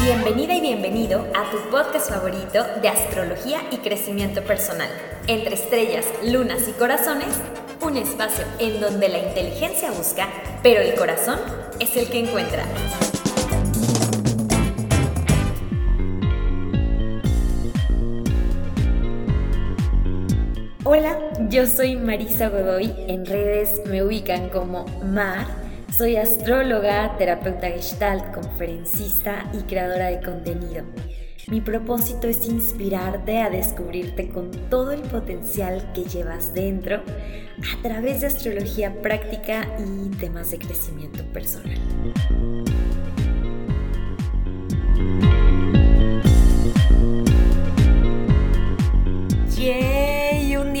Bienvenida y bienvenido a tu podcast favorito de astrología y crecimiento personal. Entre estrellas, lunas y corazones, un espacio en donde la inteligencia busca, pero el corazón es el que encuentra. Hola, yo soy Marisa Godoy. En redes me ubican como Mar soy astróloga, terapeuta gestalt, conferencista y creadora de contenido. Mi propósito es inspirarte a descubrirte con todo el potencial que llevas dentro a través de astrología práctica y temas de crecimiento personal.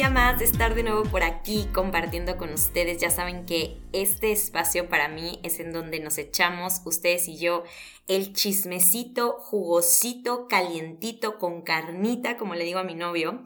Más de estar de nuevo por aquí compartiendo con ustedes. Ya saben que este espacio para mí es en donde nos echamos, ustedes y yo, el chismecito jugosito, calientito, con carnita, como le digo a mi novio.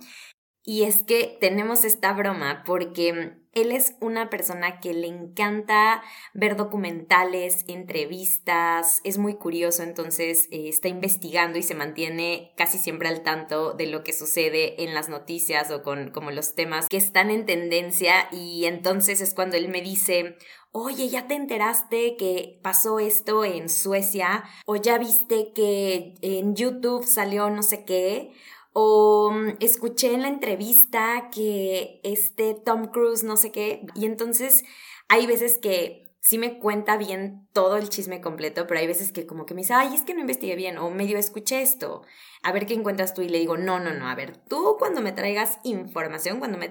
Y es que tenemos esta broma porque él es una persona que le encanta ver documentales, entrevistas, es muy curioso, entonces eh, está investigando y se mantiene casi siempre al tanto de lo que sucede en las noticias o con como los temas que están en tendencia y entonces es cuando él me dice, oye, ¿ya te enteraste que pasó esto en Suecia? ¿O ya viste que en YouTube salió no sé qué? O mm, escuché en la entrevista que este Tom Cruise no sé qué. Y entonces hay veces que sí me cuenta bien todo el chisme completo, pero hay veces que como que me dice, ay, es que no investigué bien o medio escuché esto. A ver qué encuentras tú y le digo, no, no, no, a ver, tú cuando me traigas información, cuando me,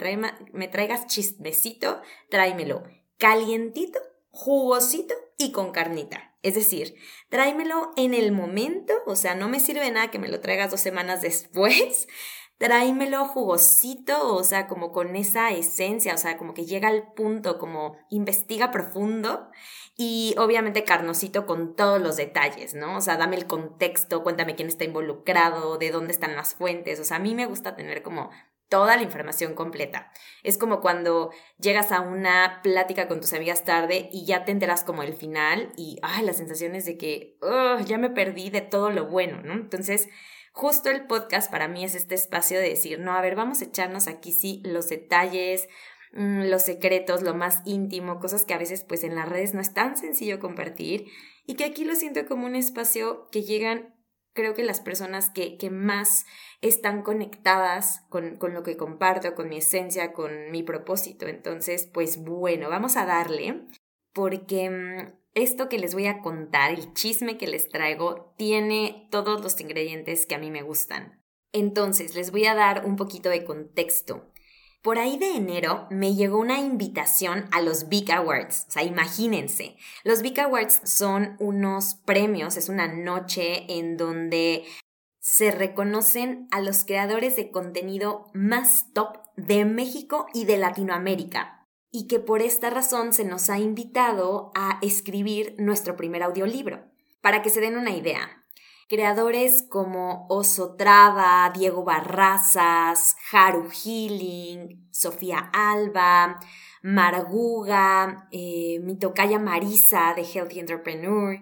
me traigas chismecito, tráemelo calientito, jugosito y con carnita. Es decir, tráemelo en el momento, o sea, no me sirve nada que me lo traigas dos semanas después. Tráemelo jugosito, o sea, como con esa esencia, o sea, como que llega al punto, como investiga profundo y obviamente carnosito con todos los detalles, ¿no? O sea, dame el contexto, cuéntame quién está involucrado, de dónde están las fuentes, o sea, a mí me gusta tener como toda la información completa. Es como cuando llegas a una plática con tus amigas tarde y ya te enteras como el final y, ay, las sensaciones de que, ya me perdí de todo lo bueno, ¿no? Entonces, justo el podcast para mí es este espacio de decir, no, a ver, vamos a echarnos aquí sí los detalles, mm, los secretos, lo más íntimo, cosas que a veces pues en las redes no es tan sencillo compartir y que aquí lo siento como un espacio que llegan creo que las personas que, que más están conectadas con, con, lo que comparto, con mi esencia, con mi propósito. Entonces, pues bueno, vamos a darle, porque mm, esto que les voy a contar, el chisme que les traigo, tiene todos los ingredientes que a mí me gustan. Entonces, les voy a dar un poquito de contexto. Por ahí de enero me llegó una invitación a los Big Awards. O sea, imagínense. Los Big Awards son unos premios, es una noche en donde se reconocen a los creadores de contenido más top de México y de Latinoamérica. Y que por esta razón se nos ha invitado a escribir nuestro primer audiolibro. Para que se den una idea, Creadores como Oso Traba, Diego Barrazas, Haru Healing, Sofía Alba, Marguga, eh, Mitokaya Marisa de Healthy Entrepreneur,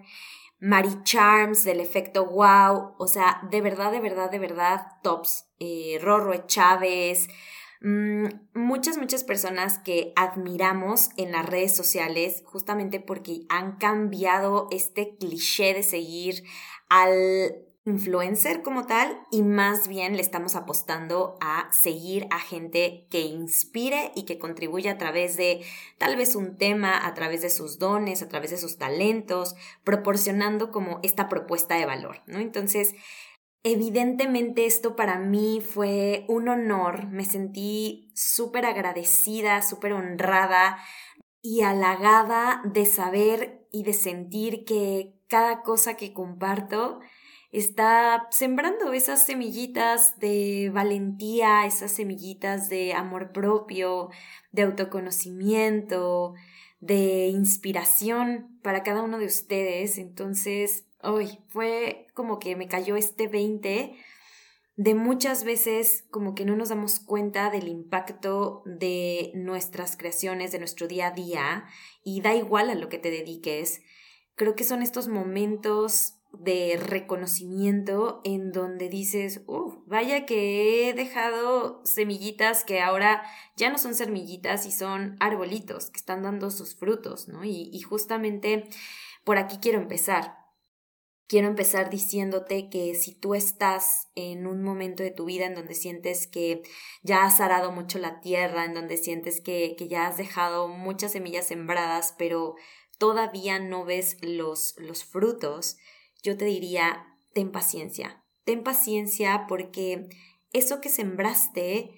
Mari Charms del efecto wow, o sea, de verdad, de verdad, de verdad, tops. Eh, Rorro Chávez, mm, muchas, muchas personas que admiramos en las redes sociales justamente porque han cambiado este cliché de seguir al influencer como tal y más bien le estamos apostando a seguir a gente que inspire y que contribuya a través de tal vez un tema, a través de sus dones, a través de sus talentos, proporcionando como esta propuesta de valor, ¿no? Entonces, evidentemente esto para mí fue un honor, me sentí súper agradecida, súper honrada y halagada de saber y de sentir que cada cosa que comparto está sembrando esas semillitas de valentía, esas semillitas de amor propio, de autoconocimiento, de inspiración para cada uno de ustedes. Entonces, hoy fue como que me cayó este 20 de muchas veces como que no nos damos cuenta del impacto de nuestras creaciones, de nuestro día a día, y da igual a lo que te dediques, Creo que son estos momentos de reconocimiento en donde dices, vaya que he dejado semillitas que ahora ya no son semillitas y son arbolitos que están dando sus frutos, ¿no? Y, y justamente por aquí quiero empezar. Quiero empezar diciéndote que si tú estás en un momento de tu vida en donde sientes que ya has arado mucho la tierra, en donde sientes que, que ya has dejado muchas semillas sembradas, pero todavía no ves los, los frutos, yo te diría, ten paciencia. Ten paciencia porque eso que sembraste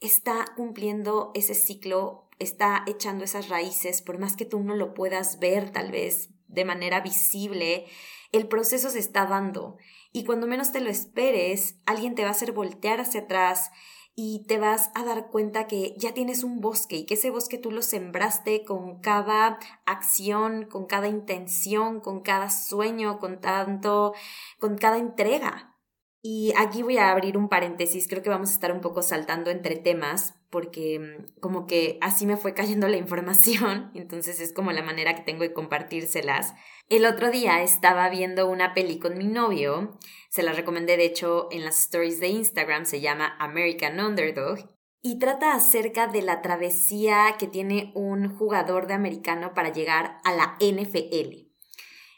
está cumpliendo ese ciclo, está echando esas raíces, por más que tú no lo puedas ver tal vez de manera visible, el proceso se está dando. Y cuando menos te lo esperes, alguien te va a hacer voltear hacia atrás y te vas a dar cuenta que ya tienes un bosque y que ese bosque tú lo sembraste con cada acción, con cada intención, con cada sueño, con tanto, con cada entrega. Y aquí voy a abrir un paréntesis, creo que vamos a estar un poco saltando entre temas, porque mm, como que así me fue cayendo la información, entonces es como la manera que tengo de compartírselas. El otro día estaba viendo una peli con mi novio, se la recomendé de hecho en las stories de Instagram, se llama American Underdog, y trata acerca de la travesía que tiene un jugador de americano para llegar a la NFL.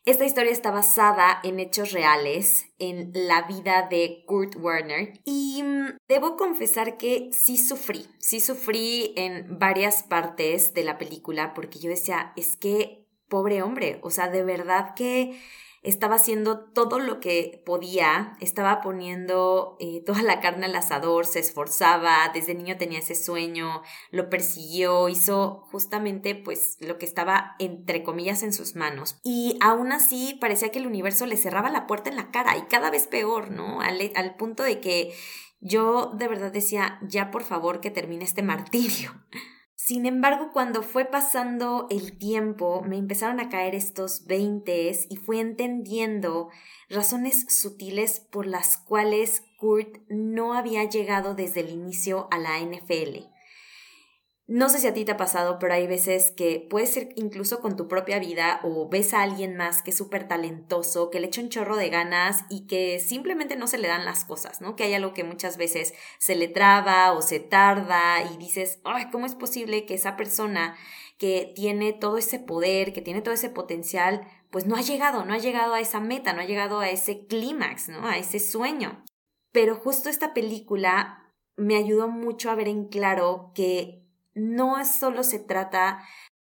Esta historia está basada en hechos reales, en la vida de Kurt Werner. Y mm, debo confesar que sí sufrí, sí sufrí en varias partes de la película porque yo decía, es que, pobre hombre, o sea, de verdad que estaba haciendo todo lo que podía, estaba poniendo eh, toda la carne al asador, se esforzaba, desde niño tenía ese sueño, lo persiguió, hizo justamente pues lo que estaba entre comillas en sus manos. Y aún así parecía que el universo le cerraba la puerta en la cara y cada vez peor, ¿no? Al, al punto de que yo de verdad decía, ya por favor que termine este martirio. Sin embargo, cuando fue pasando el tiempo, me empezaron a caer estos veintes y fui entendiendo razones sutiles por las cuales Kurt no había llegado desde el inicio a la NFL. No sé si a ti te ha pasado, pero hay veces que puede ser incluso con tu propia vida o ves a alguien más que es súper talentoso, que le echa un chorro de ganas y que simplemente no se le dan las cosas, ¿no? Que hay algo que muchas veces se le traba o se tarda y dices, ay, ¿cómo es posible que esa persona que tiene todo ese poder, que tiene todo ese potencial, pues no ha llegado, no ha llegado a esa meta, no ha llegado a ese clímax, ¿no? A ese sueño. Pero justo esta película me ayudó mucho a ver en claro que no solo se trata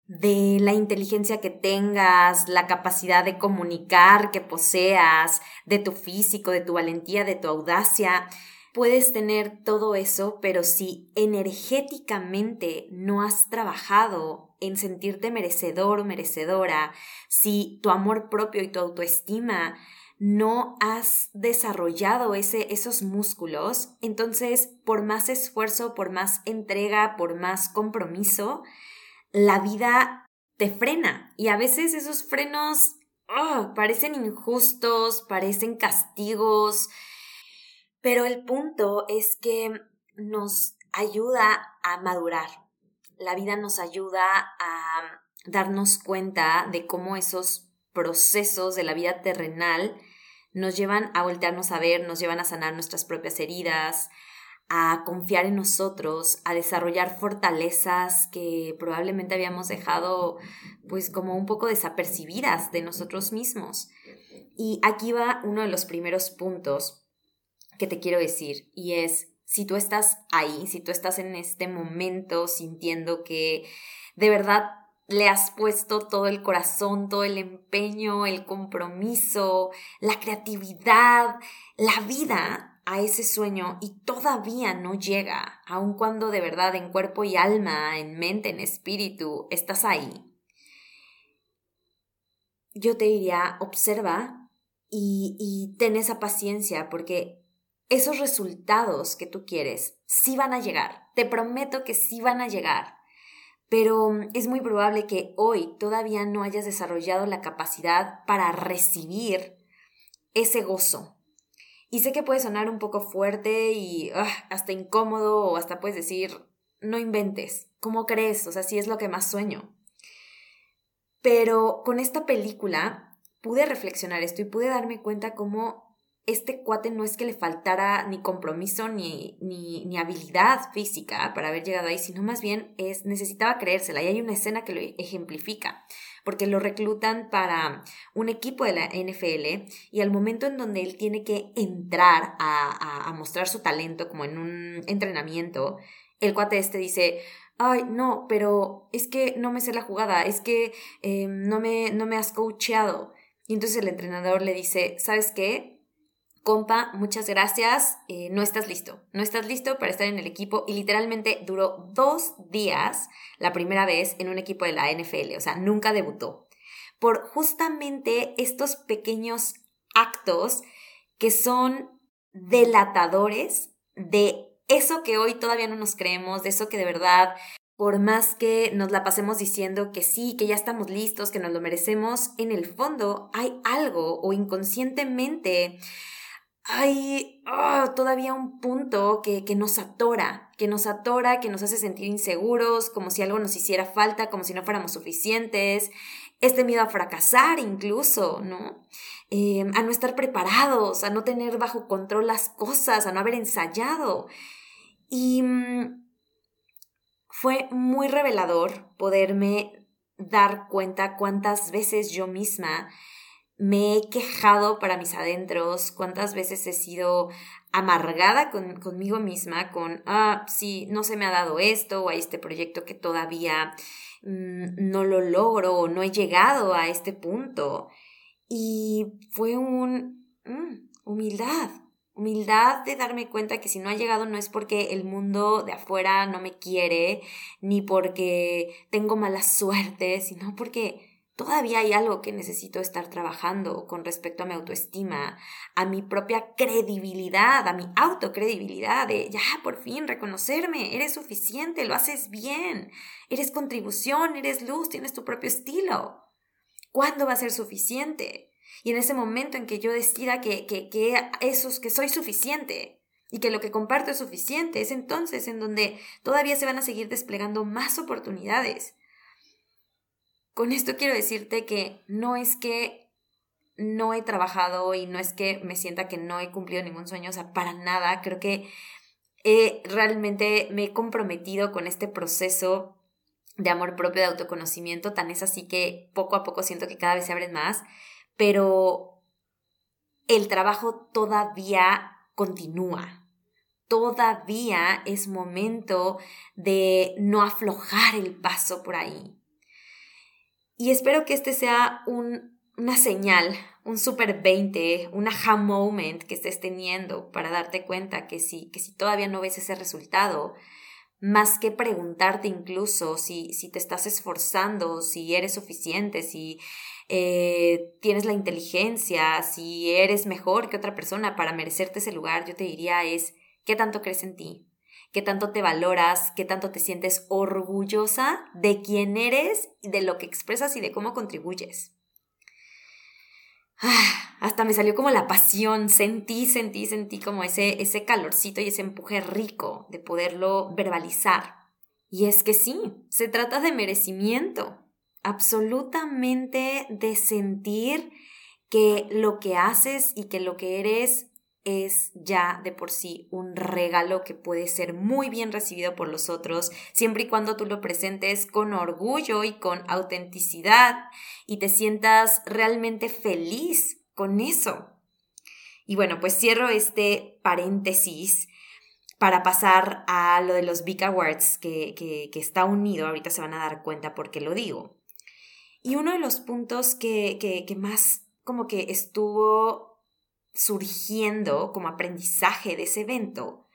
de la inteligencia que tengas, la capacidad de comunicar que poseas, de tu físico, de tu valentía, de tu audacia. Puedes tener todo eso, pero si energéticamente no has trabajado en sentirte merecedor o merecedora, si tu amor propio y tu autoestima no has desarrollado ese, esos músculos, entonces por más esfuerzo, por más entrega, por más compromiso, la vida te frena. Y a veces esos frenos ¡ah! parecen injustos, parecen castigos, pero el punto es que nos ayuda a madurar. La vida nos ayuda a darnos cuenta de cómo esos procesos de la vida terrenal nos llevan a voltearnos a ver, nos llevan a sanar nuestras propias heridas, a confiar en nosotros, a desarrollar fortalezas que probablemente habíamos dejado pues como un poco desapercibidas de nosotros mismos. Y aquí va uno de los primeros puntos que te quiero decir y es si tú estás ahí, si tú estás en este momento sintiendo que de verdad le has puesto todo el corazón, todo el empeño, el compromiso, la creatividad, la vida a ese sueño y todavía no llega, aun cuando de verdad en cuerpo y alma, en mente, en espíritu, estás ahí. Yo te diría, observa y, y ten esa paciencia porque esos resultados que tú quieres sí van a llegar. Te prometo que sí van a llegar pero mm, es muy probable que hoy todavía no hayas desarrollado la capacidad para recibir ese gozo. Y sé que puede sonar un poco fuerte y ah, hasta incómodo o hasta puedes decir, no inventes, ¿cómo crees? O sea, sí es lo que más sueño. Pero con esta película pude reflexionar esto y pude darme cuenta cómo este cuate no es que le faltara ni compromiso ni, ni, ni, habilidad física para haber llegado ahí, sino más bien es, necesitaba creérsela. Y hay una escena que lo ejemplifica, porque lo reclutan para un equipo de la NFL y al momento en donde él tiene que entrar a, a, mostrar su talento como en un entrenamiento, el cuate este dice, ay, no, pero es que no me sé la jugada, es que em, no, me, no me has coacheado. Y entonces el entrenador le dice, ¿sabes qué? Compa, muchas gracias, eh, no estás listo, no estás listo para estar en el equipo y literalmente duró dos días la primera vez en un equipo de la NFL, o sea, nunca debutó, por justamente estos pequeños actos que son delatadores de eso que hoy todavía no nos creemos, de eso que de verdad por más que nos la pasemos diciendo que sí, que ya estamos listos, que nos lo merecemos, en el fondo hay algo o inconscientemente hay ah, todavía un punto que, que, nos atora, que nos atora, que nos hace sentir inseguros, como si algo nos hiciera falta, como si no fuéramos suficientes, este miedo a fracasar incluso, ¿no? Eh, a no estar preparados, a no tener bajo control las cosas, a no haber ensayado. Y mm, fue muy revelador poderme dar cuenta cuántas veces yo misma me he quejado para mis adentros, cuántas veces he sido amargada conmigo misma, con, ah, sí, no se me ha dado esto o a este proyecto que todavía mm, no lo logro o no he llegado a este punto. Y fue un mm, humildad, humildad de darme cuenta que si no ha llegado no es porque el mundo de afuera no me quiere, ni porque tengo mala suerte, sino porque todavía hay algo que necesito estar trabajando con respecto a mi autoestima, a mi propia credibilidad, a mi autocredibilidad, de ya, por fin, reconocerme, eres suficiente, lo haces bien, eres contribución, eres luz, tienes tu propio estilo. ¿Cuándo va a ser suficiente? Y en ese momento en que yo decida que, que, que, esos, que soy suficiente y que lo que comparto es suficiente, es entonces en donde todavía se van a seguir desplegando más oportunidades con esto quiero decirte que no es que no he trabajado y no es que me sienta que no he cumplido ningún sueño, o sea, para nada, creo que realmente me he comprometido con este proceso de amor propio, de autoconocimiento, tan es así que poco a poco siento que cada vez se abren más, pero el trabajo todavía continúa. Todavía es momento de no aflojar el paso por ahí. Y espero que este sea una señal, un super 20, un aha moment que estés teniendo para darte cuenta que si, que todavía no ves ese resultado, más que preguntarte incluso si, si te estás esforzando, si eres suficiente, si eh, tienes la inteligencia, si eres mejor que otra persona para merecerte ese lugar, yo te diría es, ¿qué tanto crees en ti? Qué tanto te valoras, qué tanto te sientes orgullosa de quién eres, de lo que expresas y de cómo contribuyes. Ah, hasta me salió como la pasión, sentí, sentí, sentí como ese, ese calorcito y ese empuje rico de poderlo verbalizar. Y es que sí, se trata de merecimiento, absolutamente de sentir que lo que haces y que lo que eres es ya de por sí un regalo que puede ser muy bien recibido por los otros, siempre y cuando tú lo presentes con orgullo y con autenticidad y te sientas realmente feliz con eso. Y bueno, pues cierro este paréntesis para pasar a lo de los Big Awards, que, que, está unido, ahorita se van a dar cuenta por qué lo digo. Y uno de los puntos que, que más como que estuvo surgiendo como aprendizaje de ese evento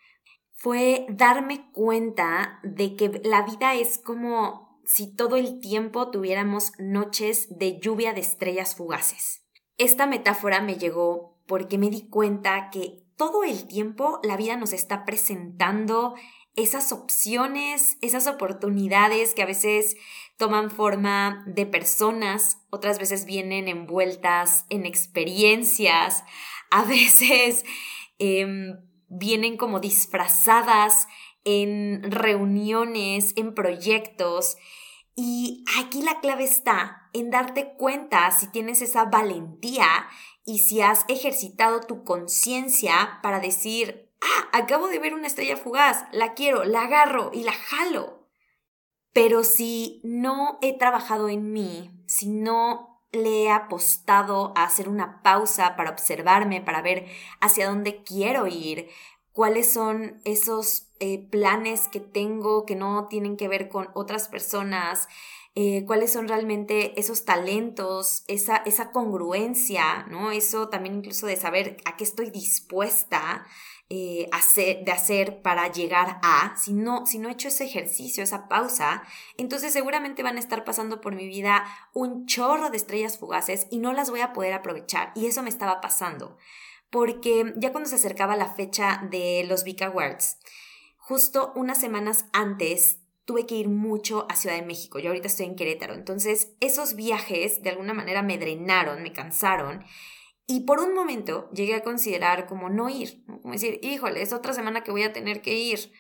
fue darme cuenta de que la vida es como si todo el tiempo tuviéramos noches de lluvia de estrellas fugaces. Esta metáfora me llegó porque me di cuenta que todo el tiempo la vida nos está presentando esas opciones, esas oportunidades que a veces toman forma de personas, otras veces vienen envueltas en experiencias, a veces em, vienen como disfrazadas en reuniones, en proyectos. Y aquí la clave está en darte cuenta si tienes esa valentía y si has ejercitado tu conciencia para decir, ah, acabo de ver una estrella fugaz, la quiero, la agarro y la jalo. Pero si no he trabajado en mí, si no le he apostado a hacer una pausa para observarme, para ver hacia dónde quiero ir, cuáles son esos eh, planes que tengo que no tienen que ver con otras personas, eh, cuáles son realmente esos talentos, esa, esa congruencia, ¿no? Eso también incluso de saber a qué estoy dispuesta eh, de hacer para llegar a, si no, si no he hecho ese ejercicio, esa pausa, entonces seguramente van a estar pasando por mi vida un chorro de estrellas fugaces y no las voy a poder aprovechar. Y eso me estaba pasando, porque ya cuando se acercaba la fecha de los Vic Awards, justo unas semanas antes tuve que ir mucho a Ciudad de México. Yo ahorita estoy en Querétaro. Entonces, esos viajes de alguna manera me drenaron, me cansaron. Y por un momento llegué a considerar como no ir, como decir, híjole, es otra semana que voy a tener que ir.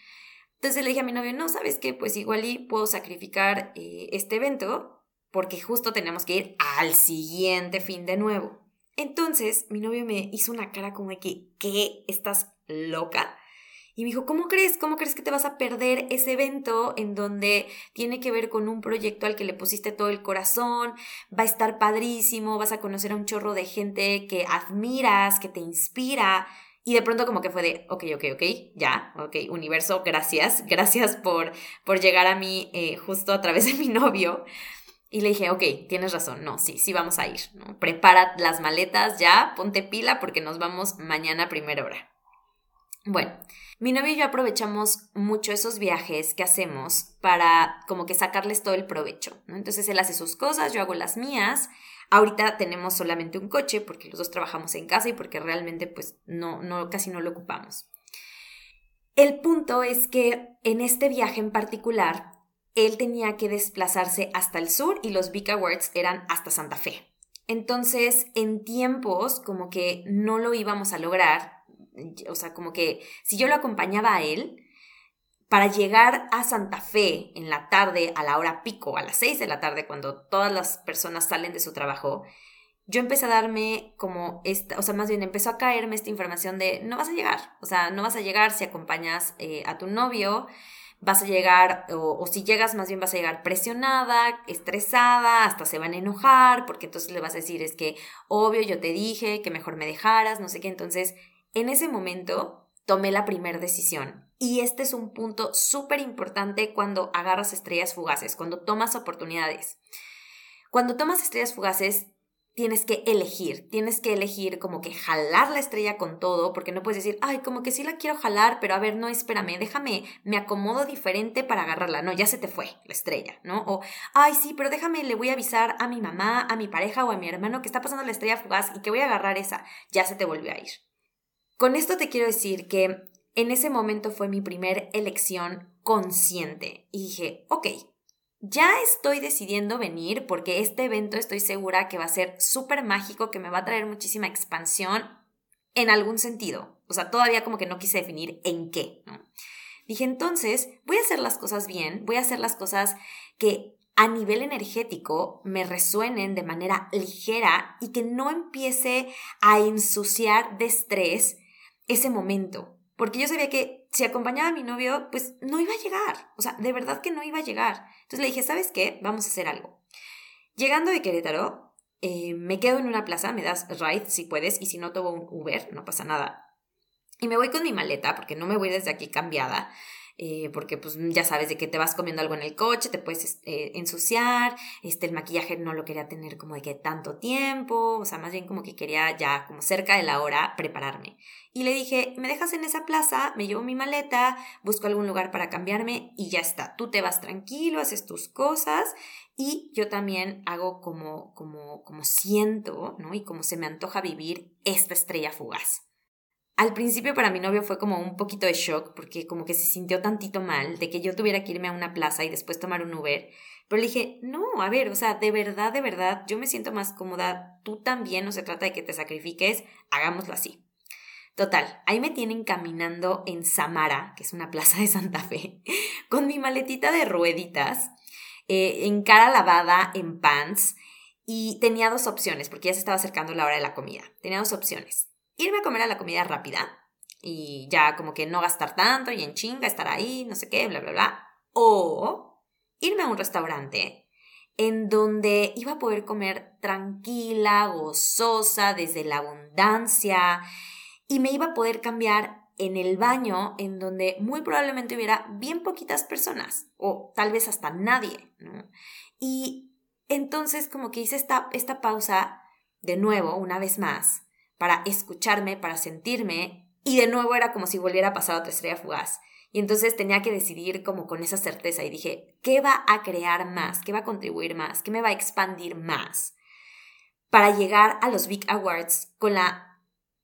Entonces le dije a mi novio, no, ¿sabes qué? Pues igual y puedo sacrificar eh, este evento porque justo tenemos que ir al siguiente fin de nuevo. Entonces mi novio me hizo una cara como de que, ¿qué? ¿Estás loca? Y me dijo, ¿cómo crees? ¿Cómo crees que te vas a perder ese evento en donde tiene que ver con un proyecto al que le pusiste todo el corazón? Va a estar padrísimo, vas a conocer a un chorro de gente que admiras, que te inspira. Y de pronto como que fue de, ok, ok, ok, ya, ok, universo, gracias, gracias por, por llegar a mí eh, justo a través de mi novio. Y le dije, ok, tienes razón, no, sí, sí vamos a ir, ¿no? Prepara las maletas ya, ponte pila porque nos vamos mañana a primera hora. Bueno, mi novio y yo aprovechamos mucho esos viajes que hacemos para como que sacarles todo el provecho. Entonces él hace sus cosas, yo hago las mías. Ahorita tenemos solamente un coche porque los dos trabajamos en casa y porque realmente pues no, no casi no lo ocupamos. El punto es que en este viaje en particular, él tenía que desplazarse hasta el sur y los Vic Awards eran hasta Santa Fe. Entonces, en tiempos como que no lo íbamos a lograr o sea, como que si yo lo acompañaba a él, para llegar a Santa Fe en la tarde, a la hora pico, a las 6 de la tarde, cuando todas las personas salen de su trabajo, yo empecé a darme como esta, o sea, más bien empezó a caerme esta información de no vas a llegar, o sea, no vas a llegar si acompañas eh, a tu novio, vas a llegar, o, o, si llegas, más bien vas a llegar presionada, estresada, hasta se van a enojar, porque entonces le vas a decir, es que obvio, yo te dije que mejor me dejaras, no sé qué, entonces en ese momento tomé la primera decisión. Y este es un punto súper importante cuando agarras estrellas fugaces, cuando tomas oportunidades. Cuando tomas estrellas fugaces, tienes que elegir, tienes que elegir como que jalar la estrella con todo, porque no puedes decir, ay, como que sí la quiero jalar, pero a ver, no, espérame, déjame, me acomodo diferente para agarrarla. No, ya se te fue la estrella, ¿no? O, ay, sí, pero déjame, le voy a avisar a mi mamá, a mi pareja o a mi hermano que está pasando la estrella fugaz y que voy a agarrar esa. Ya se te volvió a ir. Con esto te quiero decir que en ese momento fue mi primer elección consciente y dije, ok, ya estoy decidiendo venir porque este evento estoy segura que va a ser súper mágico, que me va a traer muchísima expansión en algún sentido. O sea, todavía como que no quise definir en qué. Dije, entonces, voy a hacer las cosas bien, voy a hacer las cosas que a nivel energético me resuenen de manera ligera y que no empiece a ensuciar de estrés ese momento. Porque yo sabía que si acompañaba a mi novio, pues no iba a llegar. O sea, de verdad que no iba a llegar. Entonces le dije, ¿sabes qué? Vamos a hacer algo. Llegando de Querétaro, eh, me quedo en una plaza, me das ride si puedes, y si no tomo un Uber, no pasa nada. Y me voy con mi maleta, porque no me voy desde aquí cambiada. Eh, porque pues ya sabes de que te vas comiendo algo en el coche, te puedes eh, ensuciar, este, el maquillaje no lo quería tener como de que tanto tiempo, o sea, más bien como que quería ya como cerca de la hora prepararme. Y le dije, me dejas en esa plaza, me llevo mi maleta, busco algún lugar para cambiarme y ya está, tú te vas tranquilo, haces tus cosas y yo también hago como, como, como siento, ¿no? Y como se me antoja vivir esta estrella fugaz. Al principio para mi novio fue como un poquito de shock porque como que se sintió tantito mal de que yo tuviera que irme a una plaza y después tomar un Uber. Pero le dije, no, a ver, o sea, de verdad, de verdad, yo me siento más cómoda, tú también, no se trata de que te sacrifiques, hagámoslo así. Total, ahí me tienen caminando en Samara, que es una plaza de Santa Fe, con mi maletita de rueditas, eh, en cara lavada, en pants, y tenía dos opciones, porque ya se estaba acercando la hora de la comida. Tenía dos opciones. Irme a comer a la comida rápida y ya como que no gastar tanto y en chinga estar ahí, no sé qué, bla, bla, bla. O irme a un restaurante en donde iba a poder comer tranquila, gozosa, desde la abundancia y me iba a poder cambiar en el baño en donde muy probablemente hubiera bien poquitas personas o tal vez hasta nadie. Y entonces como que hice esta, esta pausa de nuevo, una vez más, para escucharme, para sentirme y de nuevo era como si volviera a pasar otra estrella fugaz. Y entonces tenía que decidir como con esa certeza y dije, ¿qué va a crear más? ¿Qué va a contribuir más? ¿Qué me va a expandir más? Para llegar a los Big Awards con la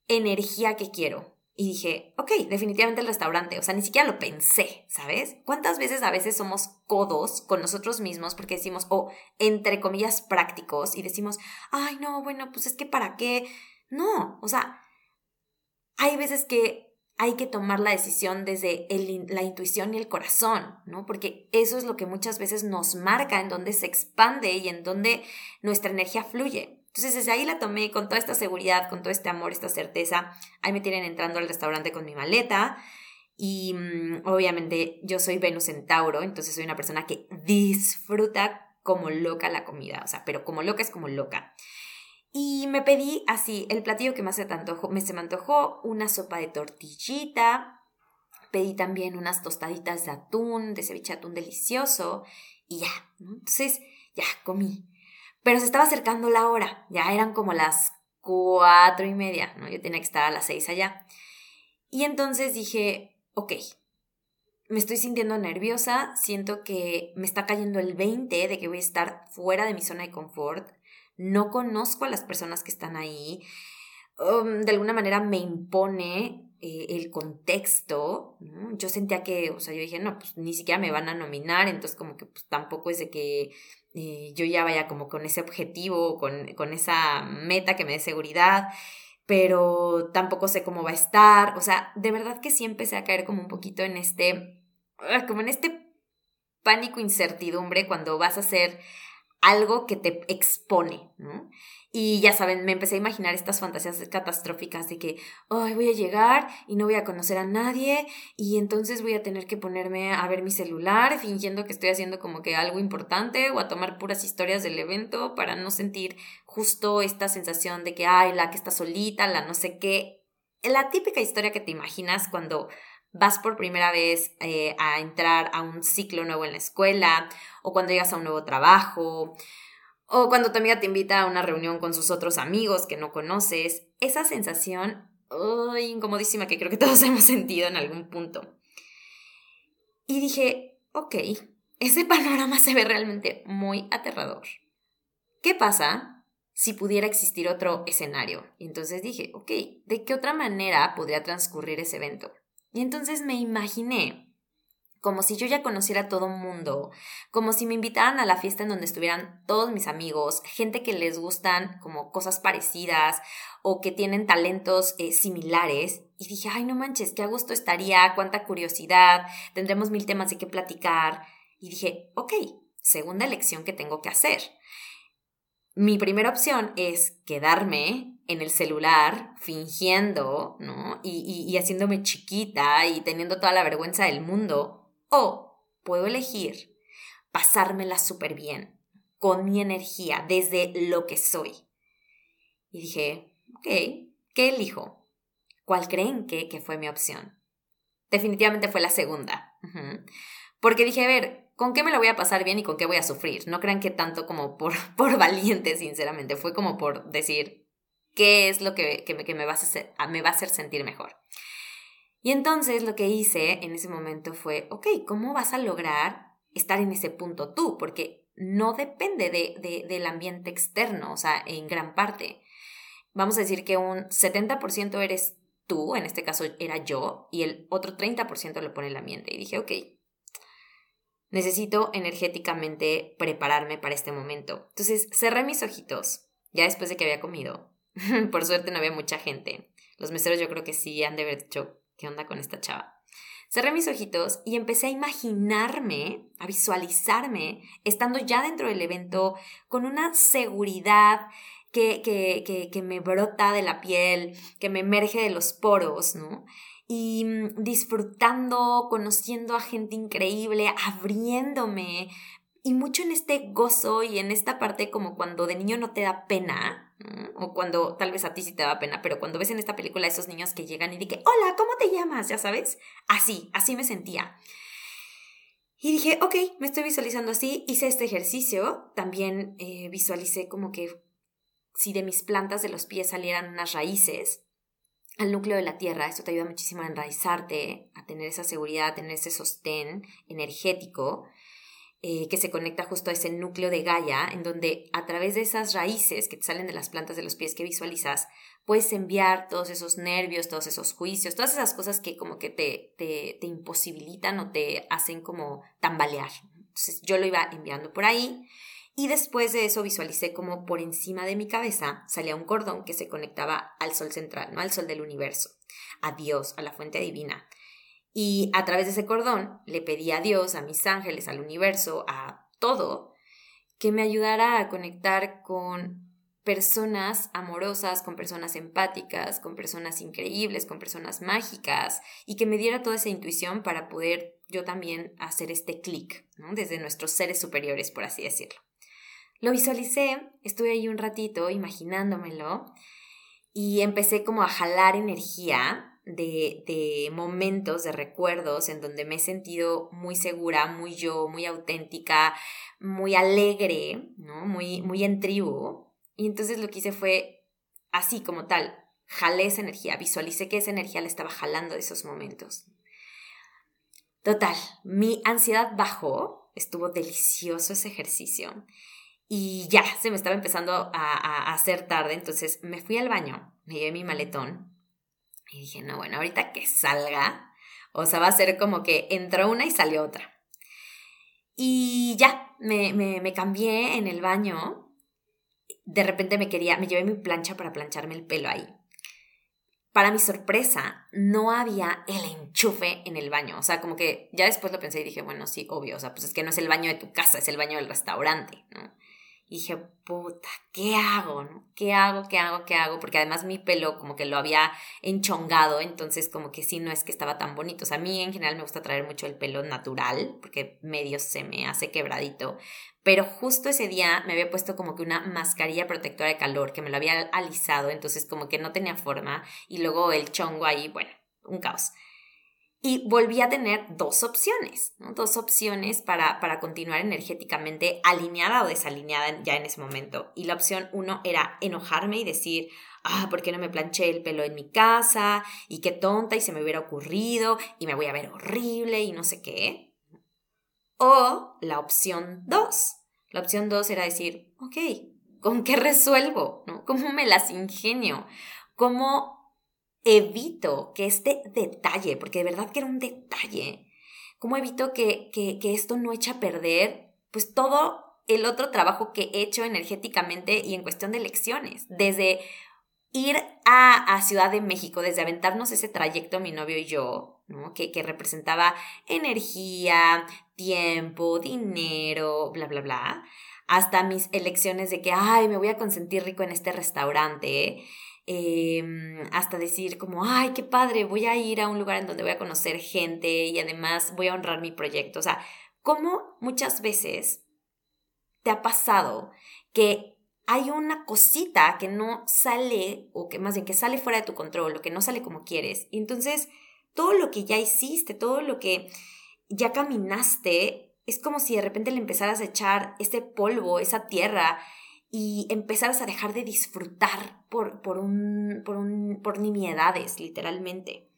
energía que quiero. Y dije, ok, definitivamente el restaurante. O sea, ni siquiera lo pensé, ¿sabes? ¿Cuántas veces a veces somos codos con nosotros mismos porque decimos, o entre comillas prácticos, y decimos, ay, no, bueno, pues es que para qué. No, o sea, hay veces que hay que tomar la decisión desde la intuición y el corazón, ¿no? Porque eso es lo que muchas veces nos marca en donde se expande y en donde nuestra energía fluye. Entonces desde ahí la tomé con toda esta seguridad, con todo este amor, esta certeza. Ahí me tienen entrando al restaurante con mi maleta. Y mm, obviamente yo soy Venus en Tauro, entonces soy una persona que disfruta como loca la comida, o sea, pero como loca es como loca. Y me pedí así, el platillo que más se, me se me antojó, una sopa de tortillita, pedí también unas tostaditas de atún, de ceviche atún delicioso, y ya, Entonces, ya, comí. Pero se estaba acercando la hora, ya eran como las cuatro y media, ¿no? Yo tenía que estar a las seis allá. Y entonces dije, ok, me estoy sintiendo nerviosa, siento que me está cayendo el 20 de que voy a estar fuera de mi zona de confort, no conozco a las personas que están ahí, um, de alguna manera me impone eh, el contexto, yo sentía que, o sea, yo dije, no, pues ni siquiera me van a nominar, entonces como que pues tampoco es de que eh, yo ya vaya como con ese objetivo, con, con esa meta que me dé seguridad, pero tampoco sé cómo va a estar, o sea, de verdad que sí empecé a caer como un poquito en este, ah, como en este pánico, incertidumbre cuando vas a hacer algo que te expone, ¿no? Y ya saben, me empecé a imaginar estas fantasías catastróficas de que, ay, voy a llegar y no voy a conocer a nadie y entonces voy a tener que ponerme a ver mi celular fingiendo que estoy haciendo como que algo importante o a tomar puras historias del evento para no sentir justo esta sensación de que, ay, la que está solita, la no sé qué. La típica historia que te imaginas cuando vas por primera vez eh, a entrar a un ciclo nuevo en la escuela, o cuando llegas a un nuevo trabajo, o cuando tu amiga te invita a una reunión con sus otros amigos que no conoces, esa sensación incomodísima que creo que todos hemos sentido en algún punto. Y dije, ok, ese panorama se ve realmente muy aterrador. ¿Qué pasa si pudiera existir otro escenario? Y entonces dije, ok, ¿de qué otra manera podría transcurrir ese evento? Y entonces me imaginé como si yo ya conociera a todo mundo, como si me invitaran a la fiesta en donde estuvieran todos mis amigos, gente que les gustan como cosas parecidas o que tienen talentos eh, similares. Y dije, ay, no manches, qué a gusto estaría, cuánta curiosidad, tendremos mil temas de qué platicar. Y dije, ok, segunda elección que tengo que hacer. Mi primera opción es quedarme en el celular fingiendo, ¿no? Y, y, haciéndome chiquita y teniendo toda la vergüenza del mundo. O puedo elegir pasármela súper bien, con mi energía, desde lo que soy. Y dije, ok, ¿qué elijo? ¿Cuál creen que, que fue mi opción? Definitivamente fue la segunda. Porque dije, a ver, ¿con qué me la voy a pasar bien y con qué voy a sufrir? No crean que tanto como por, por valiente, sinceramente. Fue como por decir, qué es lo que, me, va a hacer, me va a hacer sentir mejor. Y entonces lo que hice en ese momento fue, ok, ¿cómo vas a lograr estar en ese punto tú? Porque no depende de, del ambiente externo, o sea, en gran parte. Vamos a decir que un 70% eres tú, en este caso era yo, y el otro 30% lo pone el ambiente. Y dije, ok, necesito energéticamente prepararme para este momento. Entonces cerré mis ojitos, ya después de que había comido, Por suerte no había mucha gente. Los meseros yo creo que sí han de haber dicho, ¿qué onda con esta chava? cerré mis ojitos y empecé a imaginarme, a visualizarme, estando ya dentro del evento con una seguridad que, que, que, me brota de la piel, que me emerge de los poros, ¿no? Y mm, disfrutando, conociendo a gente increíble, abriéndome, y mucho en este gozo y en esta parte como cuando de niño no te da pena, o cuando tal vez a ti sí te da pena, pero cuando ves en esta película a esos niños que llegan y dicen, hola, ¿cómo te llamas? Ya sabes, así, así me sentía. Y dije, ok, me estoy visualizando así, hice este ejercicio, también eh, visualicé como que si de mis plantas de los pies salieran unas raíces al núcleo de la tierra, esto te ayuda muchísimo a enraizarte, a tener esa seguridad, a tener ese sostén energético. Eh, que se conecta justo a ese núcleo de Gaia, en donde a través de esas raíces que te salen de las plantas de los pies que visualizas, puedes enviar todos esos nervios, todos esos juicios, todas esas cosas que como que te, te, te imposibilitan o te hacen como tambalear. Entonces yo lo iba enviando por ahí y después de eso visualicé como por encima de mi cabeza salía un cordón que se conectaba al sol central, no al sol del universo, a Dios, a la fuente divina. Y a través de ese cordón le pedí a Dios, a mis ángeles, al universo, a todo, que me ayudara a conectar con personas amorosas, con personas empáticas, con personas increíbles, con personas mágicas, y que me diera toda esa intuición para poder yo también hacer este clic, desde nuestros seres superiores, por así decirlo. Lo visualicé, estuve ahí un ratito imaginándomelo y empecé como a jalar energía de, momentos, de recuerdos en donde me he sentido muy segura, muy yo, muy auténtica, muy alegre, ¿no? Muy, muy en tribu. Y entonces lo que hice fue así como tal, jalé esa energía, visualicé que esa energía la estaba jalando de esos momentos. Total, mi ansiedad bajó, estuvo delicioso ese ejercicio y ya se me estaba empezando a, hacer tarde, entonces me fui al baño, me llevé mi maletón y dije, no, bueno, ahorita que salga, o sea, va a ser como que entró una y salió otra. Y ya, me, me, me cambié en el baño. De repente me quería, me llevé mi plancha para plancharme el pelo ahí. Para mi sorpresa, no había el enchufe en el baño. O sea, como que ya después lo pensé y dije, bueno, sí, obvio. O sea, pues es que no es el baño de tu casa, es el baño del restaurante, ¿no? Y dije, puta, ¿qué hago? No? ¿Qué hago? ¿Qué hago? ¿Qué hago? Porque además mi pelo como que lo había enchongado, entonces como que sí, no es que estaba tan bonito. O sea, a mí en general me gusta traer mucho el pelo natural, porque medio se me hace quebradito. Pero justo ese día me había puesto como que una mascarilla protectora de calor, que me lo había alisado, entonces como que no tenía forma. Y luego el chongo ahí, bueno, un caos. Y volví a tener dos opciones, dos opciones para, para continuar energéticamente alineada o desalineada ya en ese momento. Y la opción uno era enojarme y decir, ah, ¿por qué no me planché el pelo en mi casa? Y qué tonta, y se me hubiera ocurrido, y me voy a ver horrible, y no sé qué. O la opción dos. La opción dos era decir, ok, ¿con qué resuelvo? ¿No? ¿Cómo me las ingenio? ¿Cómo evito que este detalle, porque de verdad que era un detalle, cómo evito que, que, esto no eche a perder, pues todo el otro trabajo que he hecho energéticamente y en cuestión de lecciones, desde ir a, a, Ciudad de México, desde aventarnos ese trayecto mi novio y yo, ¿no? que, que representaba energía, tiempo, dinero, bla, bla, bla, hasta mis elecciones de que, ay, me voy a consentir rico en este restaurante, Em, hasta decir como, ay, qué padre, voy a ir a un lugar en donde voy a conocer gente y además voy a honrar mi proyecto. O sea, ¿cómo muchas veces te ha pasado que hay una cosita que no sale, o que más bien que sale fuera de tu control, o que no sale como quieres? Y entonces, todo lo que ya hiciste, todo lo que ya caminaste, es como si de repente le empezaras a echar ese polvo, esa tierra, y empezaras a dejar de disfrutar por, por, un, por, un, por nimiedades, literalmente.